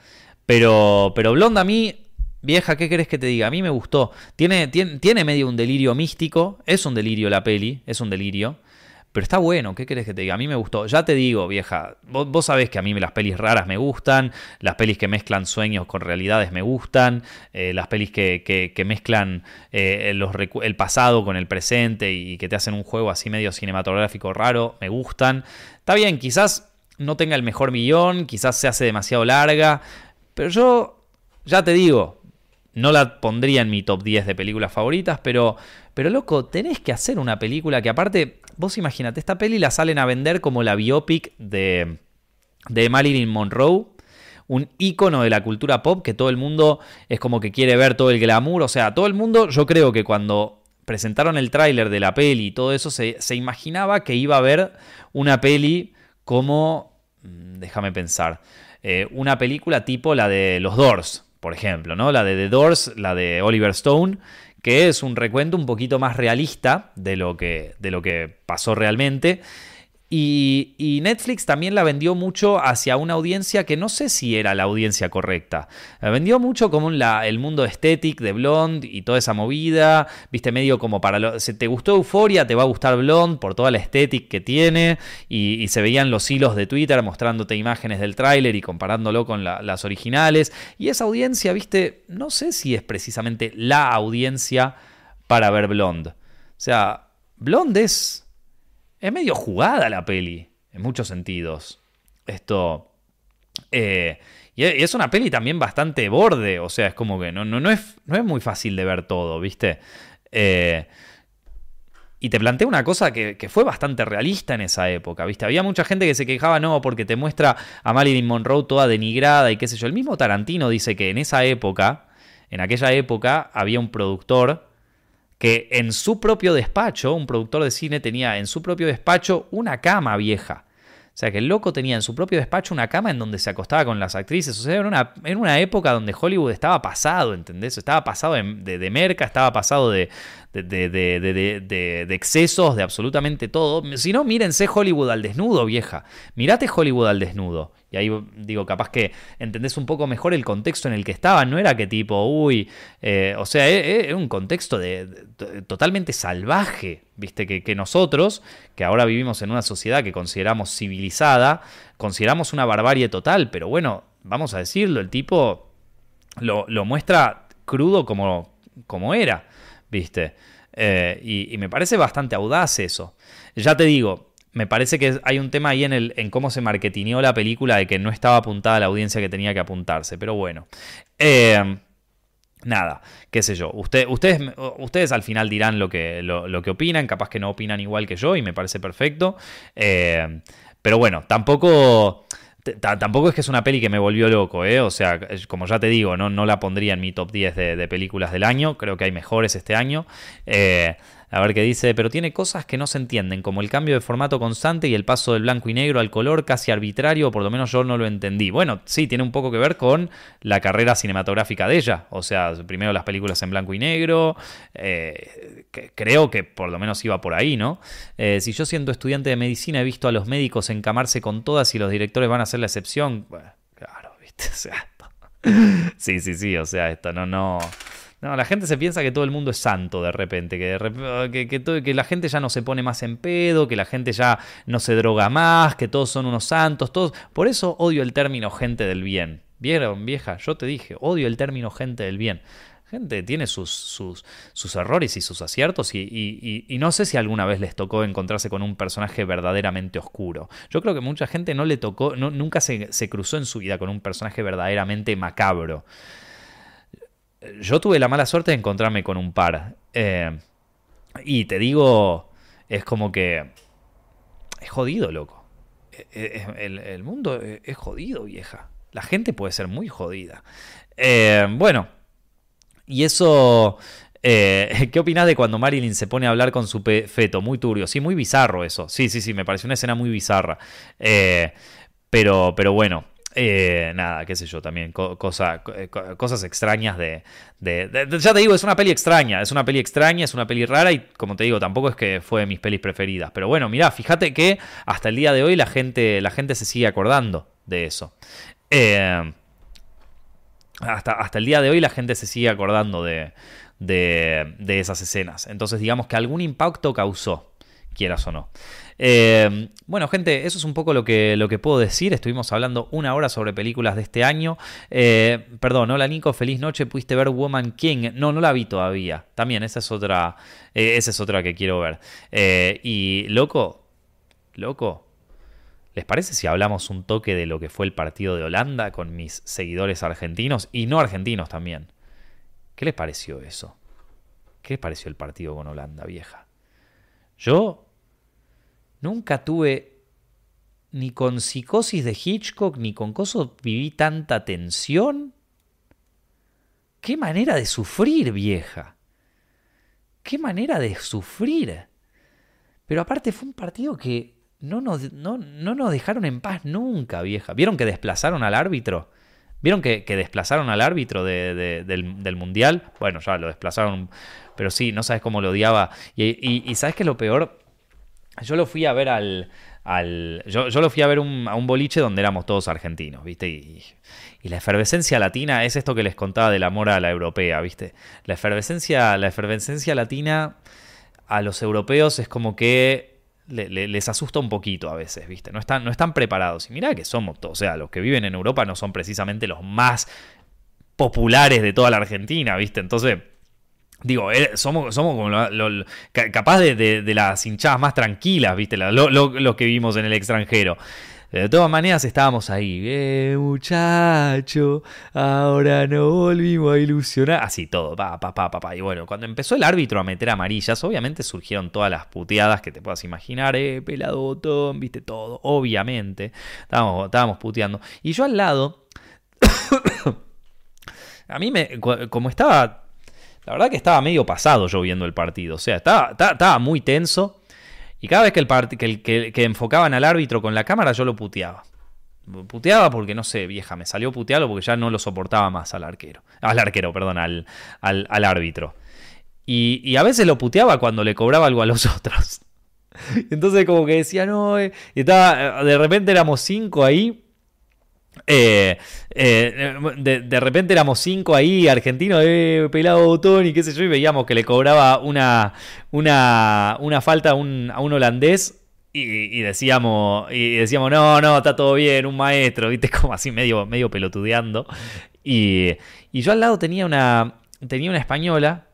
Pero, pero Blonde a mí, vieja, ¿qué querés que te diga? A mí me gustó. Tiene, tiene, tiene medio un delirio místico, es un delirio la peli, es un delirio. Pero está bueno, ¿qué querés que te diga? A mí me gustó. Ya te digo, vieja, vos, sabés que a mí las pelis raras me gustan, las pelis que mezclan sueños con realidades me gustan, eh, las pelis que, mezclan eh, el pasado con el presente y que te hacen un juego así medio cinematográfico raro, me gustan. Está bien, quizás no tenga el mejor millón, quizás se hace demasiado larga, pero yo ya te digo, no la pondría en mi top 10 de películas favoritas, pero, pero loco, tenés que hacer una película que aparte, vos imagínate, esta peli la salen a vender como la biopic de, de Marilyn Monroe, un icono de la cultura pop que todo el mundo es como que quiere ver todo el glamour, o sea, todo el mundo, yo creo que cuando presentaron el tráiler de la peli y todo eso, se, se imaginaba que iba a ver una peli como, mm, déjame pensar, eh, una película tipo la de Los Doors, por ejemplo, ¿no? La de The Doors, la de Oliver Stone, que es un recuento un poquito más realista de lo que, de lo que pasó realmente. Y, Netflix también la vendió mucho hacia una audiencia que no sé si era la audiencia correcta. La vendió mucho como el mundo estético de Blonde y toda esa movida. Viste, medio como para. Lo, si te gustó Euforia, te va a gustar Blonde por toda la estética que tiene. Y, se veían los hilos de Twitter mostrándote imágenes del tráiler y comparándolo con las originales. Y esa audiencia, viste, no sé si es precisamente la audiencia para ver Blonde. O sea, Blonde es es medio jugada la peli, en muchos sentidos. Esto. Eh, y es una peli también bastante borde, o sea, es como que no, no, no, es, no es muy fácil de ver todo, ¿viste? Eh, y te plantea una cosa que, que, fue bastante realista en esa época, ¿viste? Había mucha gente que se quejaba, no, porque te muestra a Marilyn Monroe toda denigrada y qué sé yo. El mismo Tarantino dice que en esa época, en aquella época, había un productor que en su propio despacho, un productor de cine tenía en su propio despacho una cama vieja. O sea, que el loco tenía en su propio despacho una cama en donde se acostaba con las actrices. O sea, era una, una época donde Hollywood estaba pasado, ¿entendés? Estaba pasado de, de, merca, estaba pasado de, de, excesos, de absolutamente todo. Si no, mírense Hollywood al desnudo, vieja. Mirate Hollywood al desnudo. Y ahí digo, capaz que entendés un poco mejor el contexto en el que estaban. No era que tipo, uy, eh, o sea, es, un contexto de, totalmente salvaje, viste, que, nosotros, que ahora vivimos en una sociedad que consideramos civilizada, consideramos una barbarie total, pero bueno, vamos a decirlo, el tipo lo, muestra crudo como, como era, viste. Eh, y me parece bastante audaz eso. Ya te digo, me parece que hay un tema ahí en, el, en cómo se marketineó la película de que no estaba apuntada la audiencia que tenía que apuntarse. Pero bueno. Eh, nada, qué sé yo. ustedes, ustedes al final dirán lo que, lo, que opinan. Capaz que no opinan igual que yo y me parece perfecto. Eh, pero bueno, tampoco. Tampoco es que es una peli que me volvió loco, ¿eh? O sea, como ya te digo, no, no la pondría en mi top 10 de, de películas del año. Creo que hay mejores este año. Eh, a ver qué dice, pero tiene cosas que no se entienden, como el cambio de formato constante y el paso del blanco y negro al color casi arbitrario, o por lo menos yo no lo entendí. Bueno, sí, tiene un poco que ver con la carrera cinematográfica de ella. O sea, primero las películas en blanco y negro, eh, creo que por lo menos iba por ahí, ¿no? Eh, si yo siendo estudiante de medicina he visto a los médicos encamarse con todas y los directores van a ser la excepción, claro, viste, o sea, sí, sí, sí, o sea, esto no, no... No, la gente se piensa que todo el mundo es santo de repente, que, que, la gente ya no se pone más en pedo, que la gente ya no se droga más, que todos son unos santos, todos. Por eso odio el término gente del bien. ¿Vieron, vieja? Yo te dije, odio el término gente del bien. Gente tiene sus, sus, sus errores y sus aciertos y, no sé si alguna vez les tocó encontrarse con un personaje verdaderamente oscuro. Yo creo que mucha gente no le tocó, nunca se, se cruzó en su vida con un personaje verdaderamente macabro yo tuve la mala suerte de encontrarme con un par. Eh, y te digo, es como que... Es jodido, loco. E, e, el, mundo es jodido, vieja. La gente puede ser muy jodida. Eh, bueno, y eso... Eh, ¿Qué opinas de cuando Marilyn se pone a hablar con su feto? Muy turbio. Sí, muy bizarro eso. Sí, sí, sí, me pareció una escena muy bizarra. pero, pero bueno, eh, nada, qué sé yo, también eh, cosas extrañas de, Ya te digo, es una peli extraña, es una peli extraña, es una peli rara y como te digo, tampoco es que fue de mis pelis preferidas. Pero bueno, mira, fíjate que hasta el día de hoy la gente, la gente se sigue acordando de eso. Eh, hasta, hasta, el día de hoy la gente se sigue acordando de, de esas escenas. Entonces digamos que algún impacto causó, quieras o no. Eh, bueno, gente, eso es un poco lo que, lo que puedo decir. Estuvimos hablando una hora sobre películas de este año. Eh, perdón, hola Nico, feliz noche. ¿Pudiste ver Woman King? No, no la vi todavía. También, esa es otra, eh, esa es otra que quiero ver. y, loco, loco. ¿Les parece si hablamos un toque de lo que fue el partido de Holanda con mis seguidores argentinos y no argentinos también? ¿Qué les pareció eso? ¿Qué les pareció el partido con Holanda, vieja? Yo Nunca tuve ni con psicosis de Hitchcock ni con cosas viví tanta tensión. Qué manera de sufrir, vieja. Qué manera de sufrir. Pero aparte fue un partido que no nos, no, no nos dejaron en paz nunca, vieja. ¿Vieron que desplazaron al árbitro? ¿Vieron que, desplazaron al árbitro del, Mundial? Bueno, ya lo desplazaron, pero sí, no sabes cómo lo odiaba. Y, y, ¿sabes qué es lo peor? Yo lo fui a ver al... al yo, yo, lo fui a ver a un boliche donde éramos todos argentinos, ¿viste? Y, la efervescencia latina es esto que les contaba del amor a la europea, ¿viste? La efervescencia, la efervescencia latina a los europeos es como que les asusta un poquito a veces, ¿viste? No están, no están preparados. Y mira que somos todos, o sea, los que viven en Europa no son precisamente los más populares de toda la Argentina, ¿viste? Entonces, digo, eh, somos, somos como capaz de, las hinchadas más tranquilas, ¿viste? Los que vivimos en el extranjero. De todas maneras estábamos ahí, eh, muchacho, ahora no volvimos a ilusionar. Así todo, pa, pa, pa, Y bueno, cuando empezó el árbitro a meter amarillas, obviamente surgieron todas las puteadas que te puedas imaginar, eh, pelado botón, viste todo, obviamente. Estábamos, estábamos puteando. Y yo al lado, a mí me, como estaba, la verdad que estaba medio pasado yo viendo el partido, o sea, estaba, estaba muy tenso. Y cada vez que, el que, que, enfocaban al árbitro con la cámara, yo lo puteaba. Puteaba porque, no sé, vieja, me salió puteado porque ya no lo soportaba más al arquero. Al arquero, perdón, al, al, árbitro. Y, a veces lo puteaba cuando le cobraba algo a los otros. Entonces como que decía, no, eh", y estaba, de repente éramos cinco ahí eh, eh, de, repente éramos cinco ahí, argentinos, eh, pelado botón y qué sé yo, y veíamos que le cobraba una, una, una falta a un, holandés y, decíamos, y decíamos, no, no, está todo bien, un maestro, viste, como así medio, medio pelotudeando. Y, y yo al lado tenía una, tenía una española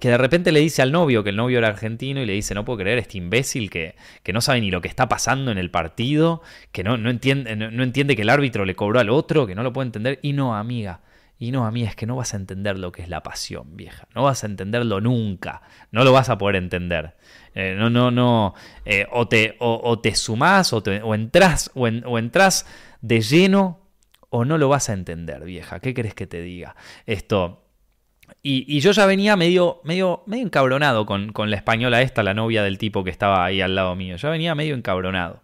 que de repente le dice al novio, que el novio era argentino, y le dice, no puedo creer, este imbécil que, que no sabe ni lo que está pasando en el partido, que no, no, entiende, no, entiende que el árbitro le cobró al otro, que no lo puede entender. Y no, amiga, y no, amiga, es que no vas a entender lo que es la pasión, vieja. No vas a entenderlo nunca. No lo vas a poder entender. Eh, no, no, no. Eh, o, te, o, te sumás o, te, o entras, o, o entras de lleno o no lo vas a entender, vieja. ¿Qué crees que te diga? Esto y, yo ya venía medio, medio, medio encabronado con, la española esta, la novia del tipo que estaba ahí al lado mío. Ya venía medio encabronado.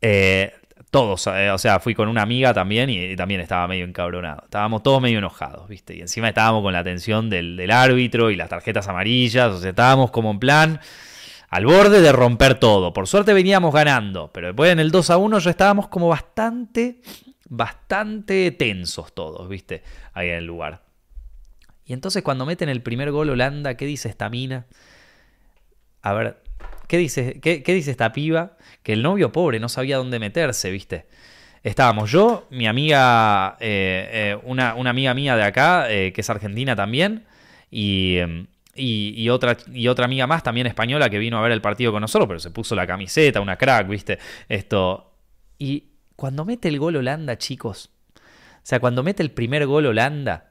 Eh, todos, eh, o sea, fui con una amiga también y, también estaba medio encabronado. Estábamos todos medio enojados, ¿viste? Y encima estábamos con la atención del, del árbitro y las tarjetas amarillas, o sea, estábamos como en plan al borde de romper todo. Por suerte veníamos ganando, pero después en el 2 a 1 ya estábamos como bastante, bastante tensos todos, ¿viste? Ahí en el lugar. Y entonces cuando meten el primer gol Holanda, ¿qué dice esta mina? A ver, ¿qué dice, qué, dice esta piba? Que el novio pobre no sabía dónde meterse, ¿viste? Estábamos yo, mi amiga, eh, eh, una, amiga mía de acá, eh, que es argentina también, y, y, otra, y otra amiga más, también española, que vino a ver el partido con nosotros, pero se puso la camiseta, una crack, ¿viste? Esto. Y cuando mete el gol Holanda, chicos, o sea, cuando mete el primer gol Holanda,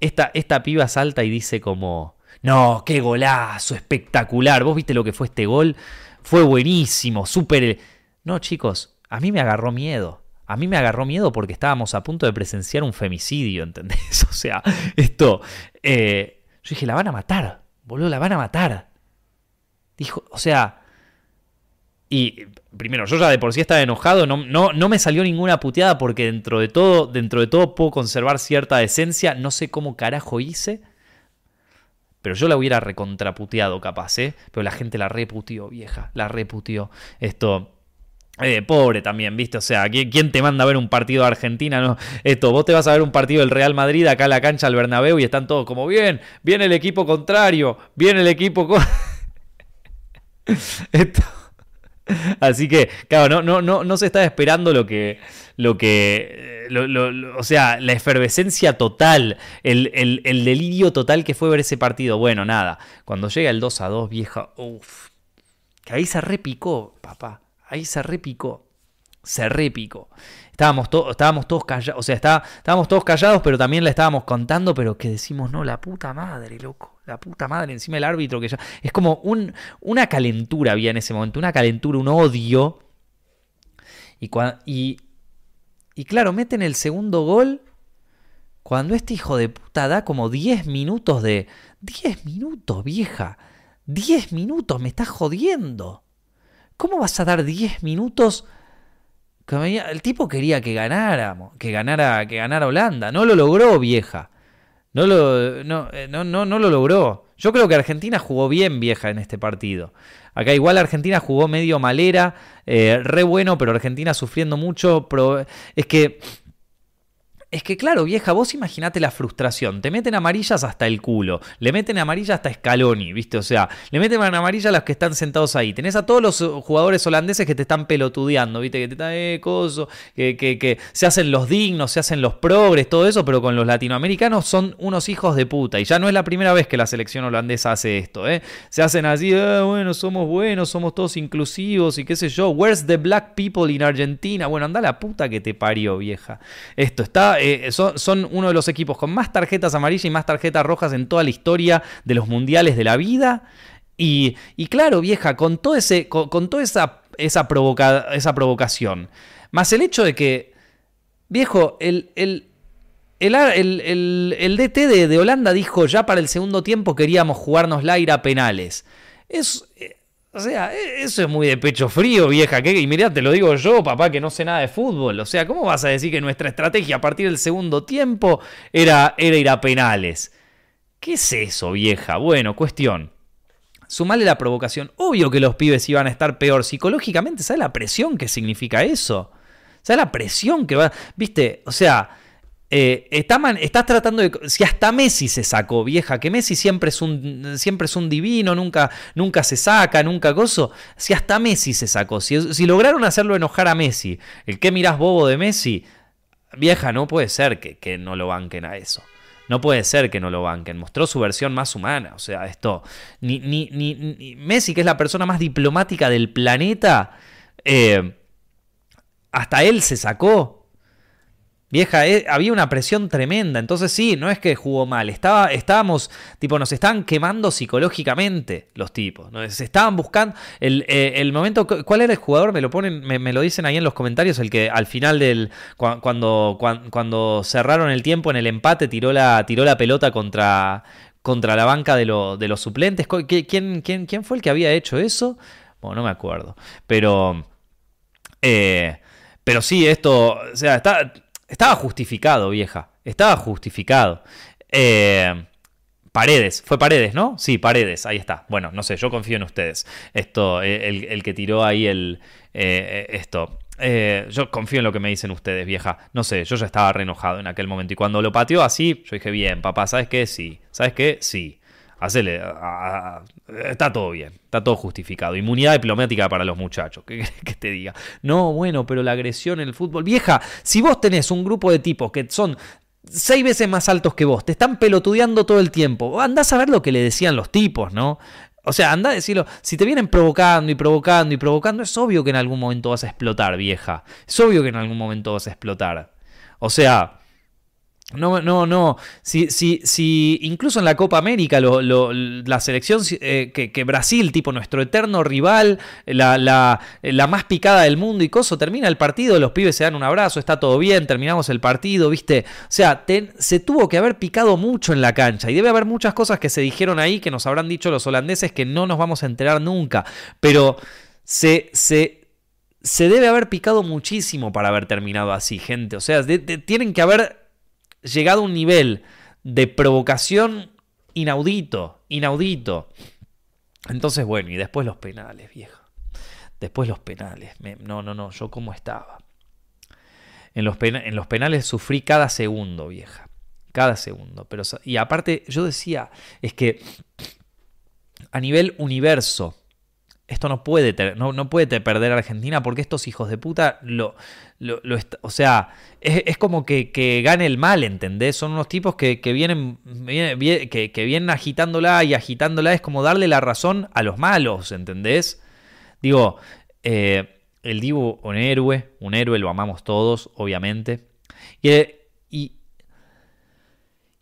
esta, esta piba salta y dice como, no, qué golazo, espectacular. ¿Vos viste lo que fue este gol? Fue buenísimo, súper... No, chicos, a mí me agarró miedo. A mí me agarró miedo porque estábamos a punto de presenciar un femicidio, ¿entendés? O sea, esto... Eh, yo dije, la van a matar, boludo, la van a matar. Dijo, o sea... Y primero, yo ya de por sí estaba enojado, no, no, no, me salió ninguna puteada porque dentro de todo, dentro de todo puedo conservar cierta decencia. No sé cómo carajo hice. Pero yo la hubiera recontraputeado capaz, ¿eh? Pero la gente la reputió, vieja. La reputió. Esto. Eh, pobre también, ¿viste? O sea, ¿quién, te manda a ver un partido de Argentina? No, esto, vos te vas a ver un partido del Real Madrid acá a la cancha al Bernabéu y están todos como, bien, viene el equipo contrario, viene el equipo... esto... Así que, claro, no, no, no, no se está esperando lo que. Lo que o sea, la efervescencia total, el, delirio total que fue ver ese partido. Bueno, nada. Cuando llega el 2 a 2, vieja, uff. Que ahí se repicó, papá. Ahí se repicó. Se repicó. Estábamos, estábamos todos callados, o sea, estábamos todos callados, pero también le estábamos contando, pero que decimos, no, la puta madre, loco, la puta madre, encima el árbitro que ya... Es como un, una calentura había en ese momento, una calentura, un odio. Y, y, y claro, meten el segundo gol cuando este hijo de puta da como 10 minutos de... 10 minutos, vieja. 10 minutos, me estás jodiendo. ¿Cómo vas a dar 10 minutos El tipo quería que ganáramos, que ganara, que ganara Holanda. No lo logró, vieja. No lo, no, eh, no, no, no lo logró. Yo creo que Argentina jugó bien, vieja, en este partido. Acá igual Argentina jugó medio malera, eh, re bueno, pero Argentina sufriendo mucho. Es que es que claro, vieja, vos imaginate la frustración. Te meten amarillas hasta el culo. Le meten amarillas hasta Scaloni, ¿viste? O sea, le meten amarillas a los que están sentados ahí. Tenés a todos los jugadores holandeses que te están pelotudeando, ¿viste? Que te están, eh, coso, que, que, se hacen los dignos, se hacen los progres, todo eso, pero con los latinoamericanos son unos hijos de puta. Y ya no es la primera vez que la selección holandesa hace esto, ¿eh? Se hacen así, ah, bueno, somos buenos, somos todos inclusivos y qué sé yo. Where's the black people in Argentina? Bueno, anda la puta que te parió, vieja. Esto está eh, son, uno de los equipos con más tarjetas amarillas y más tarjetas rojas en toda la historia de los mundiales de la vida. Y, claro, vieja, con, con, toda esa, esa, esa provocación, más el hecho de que, viejo, el, el, el, DT de, de, Holanda dijo ya para el segundo tiempo queríamos jugarnos la ira penales. Es, o sea, e, eso es muy de pecho frío, vieja. ¿qué? Y mirá, te lo digo yo, papá, que no sé nada de fútbol. O sea, ¿cómo vas a decir que nuestra estrategia a partir del segundo tiempo era, era ir a penales? ¿Qué es eso, vieja? Bueno, cuestión. Sumale la provocación. Obvio que los pibes iban a estar peor psicológicamente. ¿Sabes la presión que significa eso? ¿Sabes la presión que va? Viste, o sea, eh, estás tratando de. Si hasta Messi se sacó, vieja, que Messi siempre es un, siempre es un divino, nunca, nunca se saca, nunca gozo. Si hasta Messi se sacó, si, lograron hacerlo enojar a Messi, el que mirás bobo de Messi, vieja, no puede ser que, no lo banquen a eso. No puede ser que no lo banquen. Mostró su versión más humana. O sea, esto. Ni, ni, ni, Messi, que es la persona más diplomática del planeta. Eh, hasta él se sacó. Vieja, eh, había una presión tremenda. Entonces sí, no es que jugó mal. Estaba, estábamos, tipo, nos estaban quemando psicológicamente los tipos. Nos estaban buscando. El, eh, momento. ¿Cuál era el jugador? Me lo ponen, me, lo dicen ahí en los comentarios. El que al final del. Cuando, cuando, cerraron el tiempo en el empate, tiró la, tiró la pelota contra, contra la banca de, de los suplentes. ¿Quién, quién, ¿Quién fue el que había hecho eso? Bueno, no me acuerdo. Pero. Eh, pero sí, esto. O sea, está estaba justificado, vieja. Estaba justificado. Eh, Paredes, fue Paredes, ¿no? Sí, Paredes, ahí está. Bueno, no sé, yo confío en ustedes. Esto, eh, el, que tiró ahí el. Eh, esto. yo confío en lo que me dicen ustedes, vieja. No sé, yo ya estaba re enojado en aquel momento. Y cuando lo pateó así, yo dije, bien, papá, ¿sabes qué? Sí. ¿Sabes qué? Sí. Hacele, está todo bien, está todo justificado. Inmunidad diplomática para los muchachos, que, que te diga. No, bueno, pero la agresión en el fútbol. Vieja, si vos tenés un grupo de tipos que son seis veces más altos que vos, te están pelotudeando todo el tiempo, andás a ver lo que le decían los tipos, ¿no? O sea, anda a decirlo, si te vienen provocando y provocando y provocando, es obvio que en algún momento vas a explotar, vieja. Es obvio que en algún momento vas a explotar. O sea, no, no, no. Si, si, si incluso en la Copa América la selección eh, que, Brasil, tipo nuestro eterno rival, la, la, más picada del mundo y coso, termina el partido, los pibes se dan un abrazo, está todo bien, terminamos el partido, ¿viste? O sea, se tuvo que haber picado mucho en la cancha y debe haber muchas cosas que se dijeron ahí que nos habrán dicho los holandeses que no nos vamos a enterar nunca. Pero se, se, se debe haber picado muchísimo para haber terminado así, gente. O sea, tienen que haber llegado a un nivel de provocación inaudito, inaudito. Entonces, bueno, y después los penales, viejo. Después los penales. no, no, no, yo cómo estaba. En los, en los penales sufrí cada segundo, vieja. Cada segundo. Pero, y aparte, yo decía, es que a nivel universo, esto no puede, no, no puede perder a Argentina porque estos hijos de puta lo, lo, o sea, es, como que, gane el mal, ¿entendés? Son unos tipos que, vienen, que, vienen agitándola y agitándola es como darle la razón a los malos, ¿entendés? Digo, eh, el Divo, un héroe, un héroe, lo amamos todos, obviamente. Y,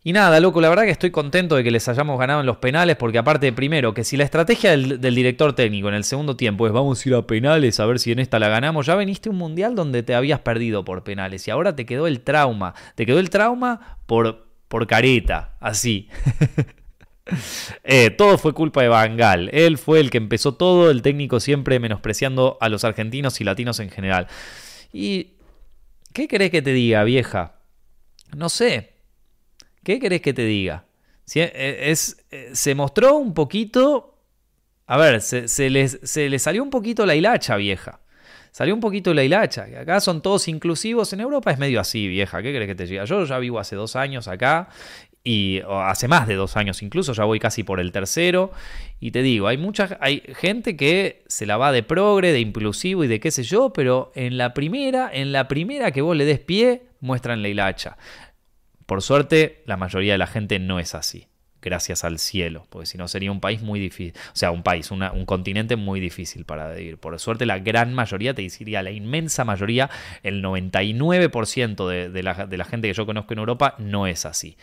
y, nada, loco, la verdad que estoy contento de que les hayamos ganado en los penales, porque aparte, primero, que si la estrategia del, director técnico en el segundo tiempo es vamos a ir a penales a ver si en esta la ganamos, ya veniste un mundial donde te habías perdido por penales y ahora te quedó el trauma. Te quedó el trauma por, por careta, así. Eh, todo fue culpa de Bangal. Él fue el que empezó todo, el técnico siempre menospreciando a los argentinos y latinos en general. Y, ¿qué querés que te diga, vieja? No sé. ¿Qué querés que te diga? E, es, e, se mostró un poquito... A ver, se, se, les, salió un poquito la hilacha, vieja. Salió un poquito la hilacha. Acá son todos inclusivos. En Europa es medio así, vieja. ¿Qué crees que te diga? Yo ya vivo hace dos años acá y hace más de dos años incluso, ya voy casi por el tercero, y te digo, hay mucha hay gente que se la va de progre, de inclusivo y de qué sé yo, pero en la primera, en la primera que vos le des pie, muestran la hilacha. Por suerte, la mayoría de la gente no es así, gracias al cielo, porque si no sería un país muy difícil, o sea, un país, un continente muy difícil para vivir. Por suerte, la gran mayoría, te diría la inmensa mayoría, el 99% de, la, de la gente que yo conozco en Europa no es así.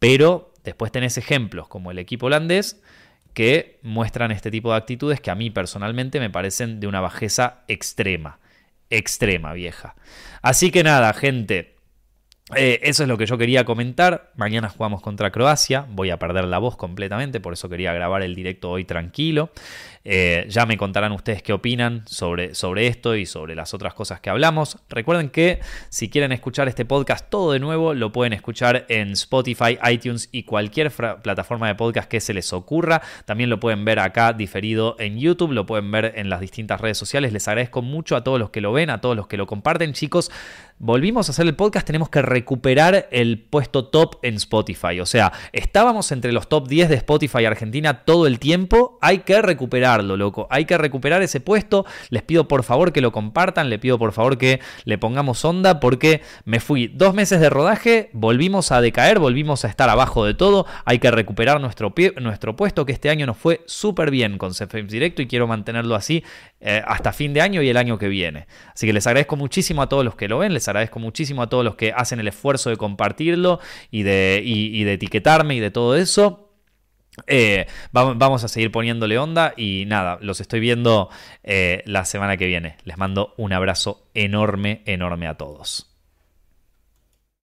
Pero después tenés ejemplos como el equipo holandés que muestran este tipo de actitudes que a mí personalmente me parecen de una bajeza extrema. Extrema, vieja. Así que nada, gente. Eh, eso es lo que yo quería comentar. Mañana jugamos contra Croacia. Voy a perder la voz completamente, por eso quería grabar el directo hoy tranquilo. Eh, ya me contarán ustedes qué opinan sobre, sobre esto y sobre las otras cosas que hablamos. Recuerden que si quieren escuchar este podcast todo de nuevo, lo pueden escuchar en Spotify, iTunes y cualquier plataforma de podcast que se les ocurra. También lo pueden ver acá diferido en YouTube, lo pueden ver en las distintas redes sociales. Les agradezco mucho a todos los que lo ven, a todos los que lo comparten. Chicos, volvimos a hacer el podcast, tenemos que recuperar el puesto top en Spotify. O sea, estábamos entre los top 10 de Spotify Argentina todo el tiempo, hay que recuperar loco. Hay que recuperar ese puesto. Les pido por favor que lo compartan, le pido por favor que le pongamos onda porque me fui dos meses de rodaje, volvimos a decaer, volvimos a estar abajo de todo. Hay que recuperar nuestro, nuestro puesto que este año nos fue súper bien con CFM Directo y quiero mantenerlo así eh, hasta fin de año y el año que viene. Así que les agradezco muchísimo a todos los que lo ven, les agradezco muchísimo a todos los que hacen el esfuerzo de compartirlo y de, y de etiquetarme y de todo eso. Eh, vamos a seguir poniéndole onda y nada, los estoy viendo eh, la semana que viene. Les mando un abrazo enorme, enorme a todos.